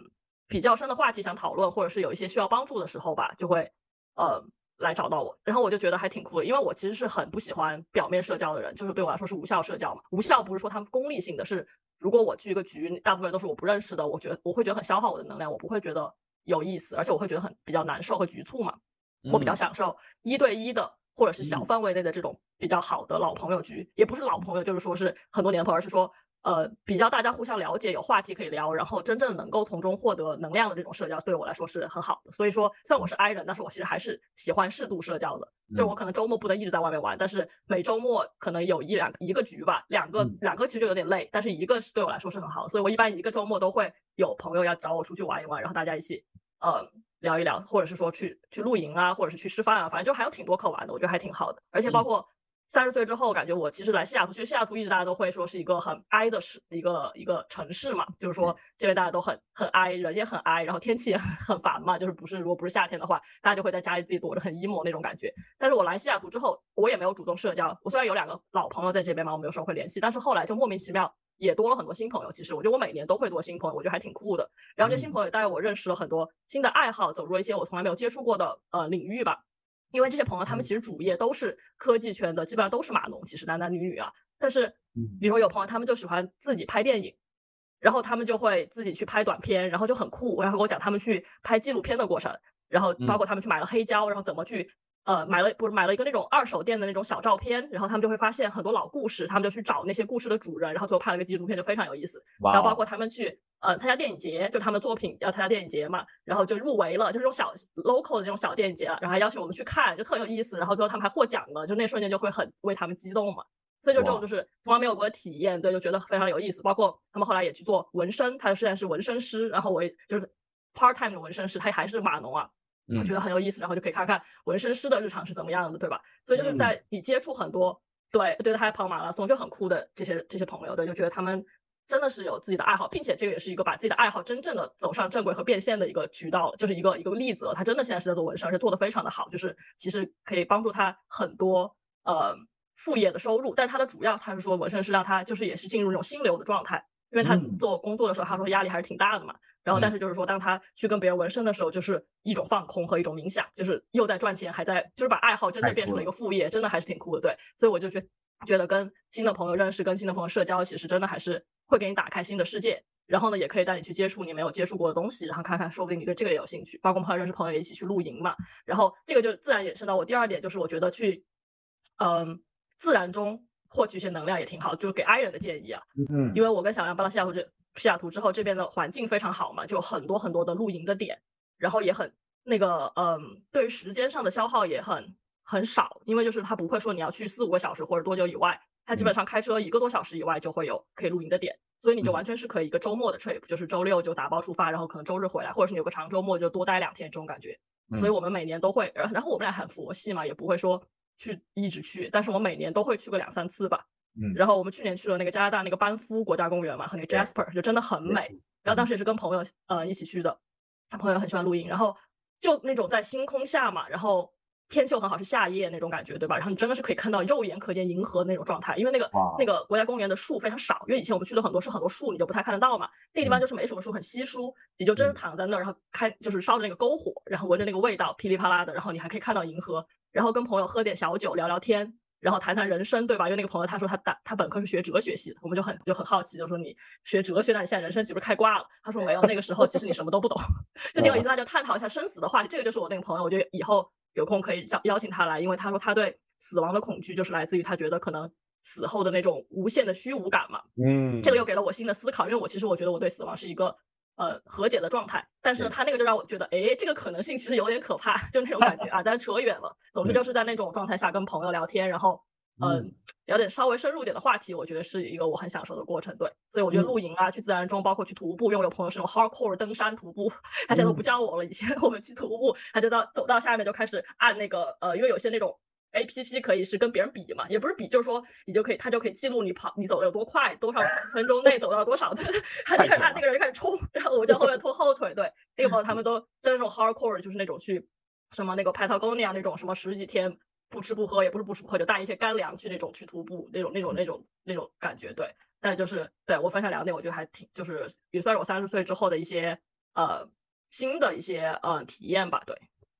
比较深的话题想讨论，或者是有一些需要帮助的时候吧，就会呃来找到我，然后我就觉得还挺酷的，因为我其实是很不喜欢表面社交的人，就是对我来说是无效社交嘛。无效不是说他们功利性的，是如果我去一个局，大部分人都是我不认识的，我觉得我会觉得很消耗我的能量，我不会觉得有意思，而且我会觉得很比较难受和局促嘛。我比较嗯享受一对一的或者是小嗯范围内的这种比较好的老朋友局，也不是老朋友，就是说是很多年的朋友，而是说呃比较大家互相了解，有话题可以聊，然后真正能够从中获得能量的这种社交，对我来说是很好的。所以说，虽然我是 I 人，但是我其实还是喜欢适度社交的。就我可能周末不能一直在外面玩，但是每周末可能有一两一个局吧，两个嗯两个其实就有点累，但是一个是对我来说是很好的，所以我一般一个周末都会有朋友要找我出去玩一玩，然后大家一起呃聊一聊，或者是说去去露营啊，或者是去吃饭啊，反正就还有挺多可玩的，我觉得还挺好的。而且包嗯括三十岁之后，感觉我其实来西雅图，其实西雅图一直大家都会说是一个很 i 的市一个一个城市嘛，就是说这边大家都很很 i，人也很 i，然后天气也很 很烦嘛，就是不是如果不是夏天的话，大家就会在家里自己躲着很 emo 那种感觉。但是我来西雅图之后，我也没有主动社交。我虽然有两个老朋友在这边嘛，我们有时候会联系，但是后来就莫名其妙也多了很多新朋友。其实我觉得我每年都会多新朋友，我觉得还挺酷的。然后这新朋友带我认识了很多新的爱好，走入了一些我从来没有接触过的呃领域吧。因为这些朋友他们其实主业都是科技圈的，基本上都是码农，其实男男女女啊。但是比如说有朋友他们就喜欢自己拍电影，然后他们就会自己去拍短片，然后就很酷，然后跟我讲他们去拍纪录片的过程，然后包括他们去买了黑胶，然后怎么去呃买了不是买了一个那种二手店的那种小照片，然后他们就会发现很多老故事，他们就去找那些故事的主人，然后最后拍了个纪录片，就非常有意思。然后包括他们去呃参加电影节，就他们作品要参加电影节嘛，然后就入围了，就这种小 local 的那种小电影节，然后还邀请我们去看，就特有意思。然后最后他们还获奖了，就那瞬间就会很为他们激动嘛。所以就这种就是从来没有过的体验，对，就觉得非常有意思。包括他们后来也去做纹身，他虽然是纹身师，然后我也就是 part time 的纹身师，他还是码农啊，我嗯觉得很有意思，然后就可以看看纹身师的日常是怎么样的，对吧？所以就是嗯在你接触很多，对对，他还跑马拉松，就很酷的这些这些朋友，对，就觉得他们真的是有自己的爱好，并且这个也是一个把自己的爱好真正的走上正轨和变现的一个渠道，就是一个一个例子了。他真的现在是在做纹身，而且做的非常的好，就是其实可以帮助他很多呃副业的收入，但他的主要他是说纹身是让他就是也是进入那种心流的状态。因为他嗯做工作的时候，他说压力还是挺大的嘛。然后，但是就是说，当他去跟别人纹身的时候，就是一种放空和一种冥想，就是又在赚钱，还在就是把爱好真的变成了一个副业，真的还是挺酷的。对，所以我就觉觉得跟新的朋友认识，跟新的朋友社交，其实真的还是会给你打开新的世界。然后呢，也可以带你去接触你没有接触过的东西，然后看看，说不定你对这个也有兴趣。包括朋友认识朋友也一起去露营嘛。然后这个就自然衍生到我第二点，就是我觉得去，嗯，自然中获取一些能量也挺好，就是给 I 人的建议啊。嗯因为我跟小杨搬到西雅图这西雅图之后，这边的环境非常好嘛，就很多很多的露营的点，然后也很那个嗯，对于时间上的消耗也很很少，因为就是他不会说你要去四五个小时或者多久以外，他基本上开车一个多小时以外就会有可以露营的点，所以你就完全是可以一个周末的 trip，就是周六就打包出发，然后可能周日回来，或者是你有个长周末就多待两天这种感觉。所以我们每年都会，然后我们俩很佛系嘛，也不会说去一直去，但是我每年都会去个两三次吧。嗯然后我们去年去了那个加拿大那个班夫国家公园嘛，和那个 Jasper，就真的很美。然后当时也是跟朋友呃一起去的，他朋友很喜欢露营，然后就那种在星空下嘛，然后天气又很好，是夏夜那种感觉，对吧？然后你真的是可以看到肉眼可见银河那种状态，因为那个那个国家公园的树非常少，因为以前我们去的很多是很多树，你就不太看得到嘛。那个地方就是没什么树，很稀疏，你就真是嗯躺在那儿，然后开就是烧着那个篝火，然后闻着那个味道，噼里啪啦的，然后你还可以看到银河，然后跟朋友喝点小酒聊聊天。然后谈谈人生，对吧？因为那个朋友他说他大他本科是学哲学系的，我们就很就很好奇，就说你学哲学，那你现在人生岂不是开挂了？他说没有，那个时候其实你什么都不懂，就挺有意思。那就探讨一下生死的话题，这个就是我那个朋友，我觉得以后有空可以邀邀请他来，因为他说他对死亡的恐惧就是来自于他觉得可能死后的那种无限的虚无感嘛。嗯，这个又给了我新的思考，因为我其实我觉得我对死亡是一个呃和解的状态，但是他那个就让我觉得，哎，这个可能性其实有点可怕，就那种感觉啊。但是扯远了，总之就是在那种状态下跟朋友聊天，然后嗯、聊点稍微深入一点的话题，我觉得是一个我很享受的过程。对，所以我觉得嗯露营啊，去自然中，包括去徒步，因为我有朋友是那种 hardcore 登山徒步，他现在都不叫我了，以前我们去徒步，他就到走到下面就开始按那个呃，因为有些那种。APP 可以是跟别人比嘛，也不是比，就是说你就可以，他就可以记录你跑你走的有多快，多少 分钟内走到多少，他就开始按那个人就开始冲，然后我就后面拖后腿。对，那个朋友他们 都在那种 hardcore，就是那种去什么那个 Patagonia 那种什么十几天不吃不喝，也不是不吃不喝，就带一些干粮去那种去徒步那种那种那种那种感觉。对，但就是对我分享两点，我觉得还挺就是也算是我三十岁之后的一些呃新的一些呃体验吧。对。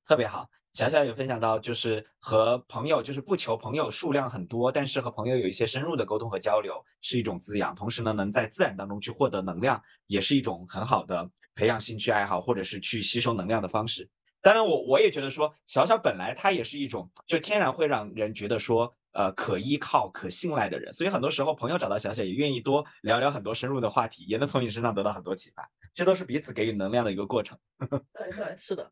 特别好。小小有分享到，就是和朋友，就是不求朋友数量很多，但是和朋友有一些深入的沟通和交流，是一种滋养。同时呢，能在自然当中去获得能量，也是一种很好的培养兴趣爱好或者是去吸收能量的方式。当然，我我也觉得说，小小本来他也是一种，就天然会让人觉得说，呃，可依靠、可信赖的人。所以很多时候，朋友找到小小也愿意多聊聊很多深入的话题，也能从你身上得到很多启发。这都是彼此给予能量的一个过程。对对，是的。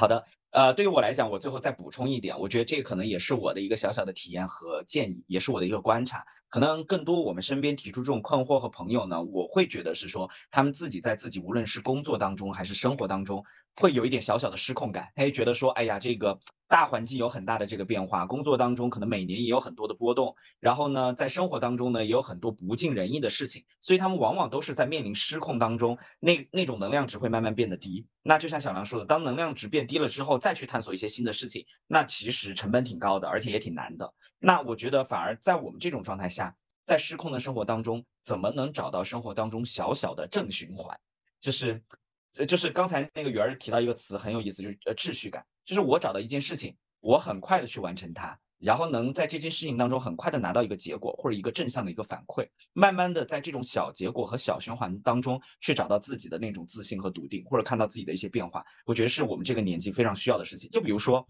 好的，呃，对于我来讲，我最后再补充一点，我觉得这可能也是我的一个小小的体验和建议，也是我的一个观察。可能更多我们身边提出这种困惑和朋友呢，我会觉得是说他们自己在自己无论是工作当中还是生活当中，会有一点小小的失控感，他会觉得说，哎呀，这个大环境有很大的这个变化，工作当中可能每年也有很多的波动，然后呢，在生活当中呢也有很多不尽人意的事情，所以他们往往都是在面临失控当中，那那种能量值会慢慢变得低。那就像小梁说的，当能量值变低了之后，再去探索一些新的事情，那其实成本挺高的，而且也挺难的。那我觉得反而在我们这种状态下，在失控的生活当中，怎么能找到生活当中小小的正循环？就是，呃，就是刚才那个圆儿提到一个词很有意思，就是呃秩序感。就是我找到一件事情，我很快的去完成它，然后能在这件事情当中很快的拿到一个结果或者一个正向的一个反馈，慢慢的在这种小结果和小循环当中去找到自己的那种自信和笃定，或者看到自己的一些变化，我觉得是我们这个年纪非常需要的事情。就比如说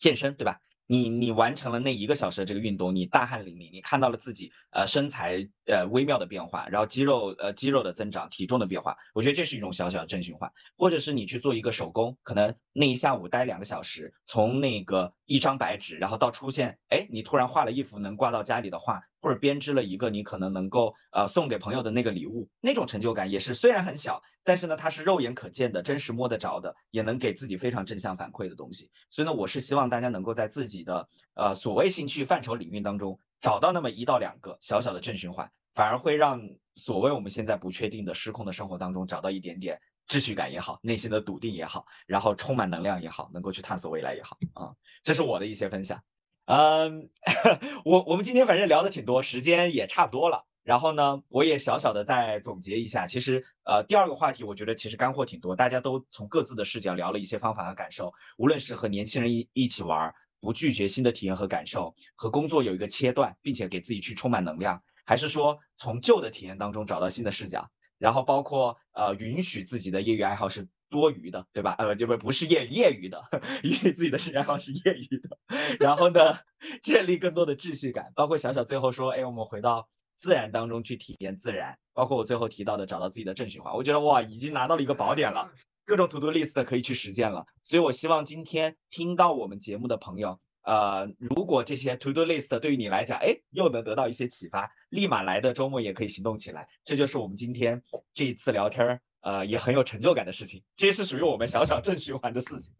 健身，对吧？你你完成了那一个小时的这个运动，你大汗淋漓，你看到了自己呃身材呃微妙的变化，然后肌肉呃肌肉的增长，体重的变化，我觉得这是一种小小的正循环。或者是你去做一个手工，可能那一下午待两个小时，从那个一张白纸，然后到出现，哎，你突然画了一幅能挂到家里的画，或者编织了一个你可能能够呃送给朋友的那个礼物，那种成就感也是虽然很小，但是呢它是肉眼可见的，真实摸得着的，也能给自己非常正向反馈的东西。所以呢，我是希望大家能够在自己的呃所谓兴趣范畴领域当中找到那么一到两个小小的正循环，反而会让所谓我们现在不确定的失控的生活当中找到一点点秩序感也好，内心的笃定也好，然后充满能量也好，能够去探索未来也好啊、这是我的一些分享。嗯，我我们今天反正聊的挺多，时间也差不多了。然后呢，我也小小的再总结一下，其实呃第二个话题，我觉得其实干货挺多，大家都从各自的视角聊了一些方法和感受，无论是和年轻人一一起玩，不拒绝新的体验和感受，和工作有一个切断，并且给自己去充满能量，还是说从旧的体验当中找到新的视角，然后包括呃允许自己的业余爱好是多余的，对吧？呃，就不不是业业余的，因为自己的兴趣爱好是业余的，然后呢，建立更多的秩序感，包括小小最后说，哎，我们回到自然当中去体验自然，包括我最后提到的找到自己的正循环，我觉得哇，已经拿到了一个宝典了，各种 to do list 可以去实践了。所以我希望今天听到我们节目的朋友。呃，如果这些 to do list 对于你来讲，哎，又能得到一些启发，立马来的周末也可以行动起来。这就是我们今天这一次聊天儿，呃，也很有成就感的事情。这是属于我们小小正循环的事情。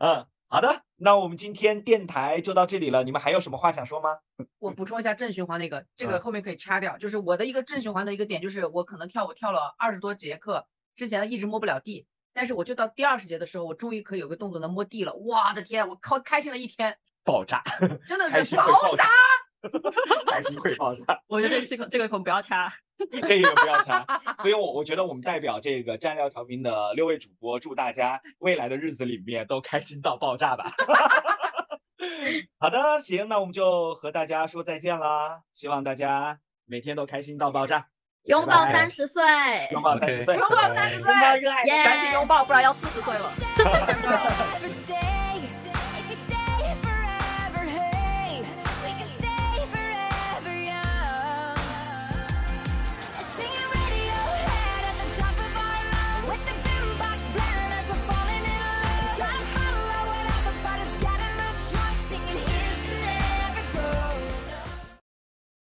嗯，好的，那我们今天电台就到这里了。你们还有什么话想说吗？我补充一下正循环那个，这个嗯后面可以掐掉。就是我的一个正循环的一个点，就是我可能跳舞跳了二十多节课，之前一直摸不了地，但是我就到第二十节的时候，我终于可以有个动作能摸地了。我的天，我靠，开心了一天，爆炸，真的是爆炸炸。开心会爆炸。我觉得这个这个孔不要掐。这个不要掐。所以我我觉得我们代表这个蘸料调频的六位主播，祝大家未来的日子里面都开心到爆炸吧。好的，行，那我们就和大家说再见啦。希望大家每天都开心到爆炸，拥抱三十岁，拥抱三十岁，拥抱三十岁，拥抱热爱赶紧拥抱，不然要四十岁了。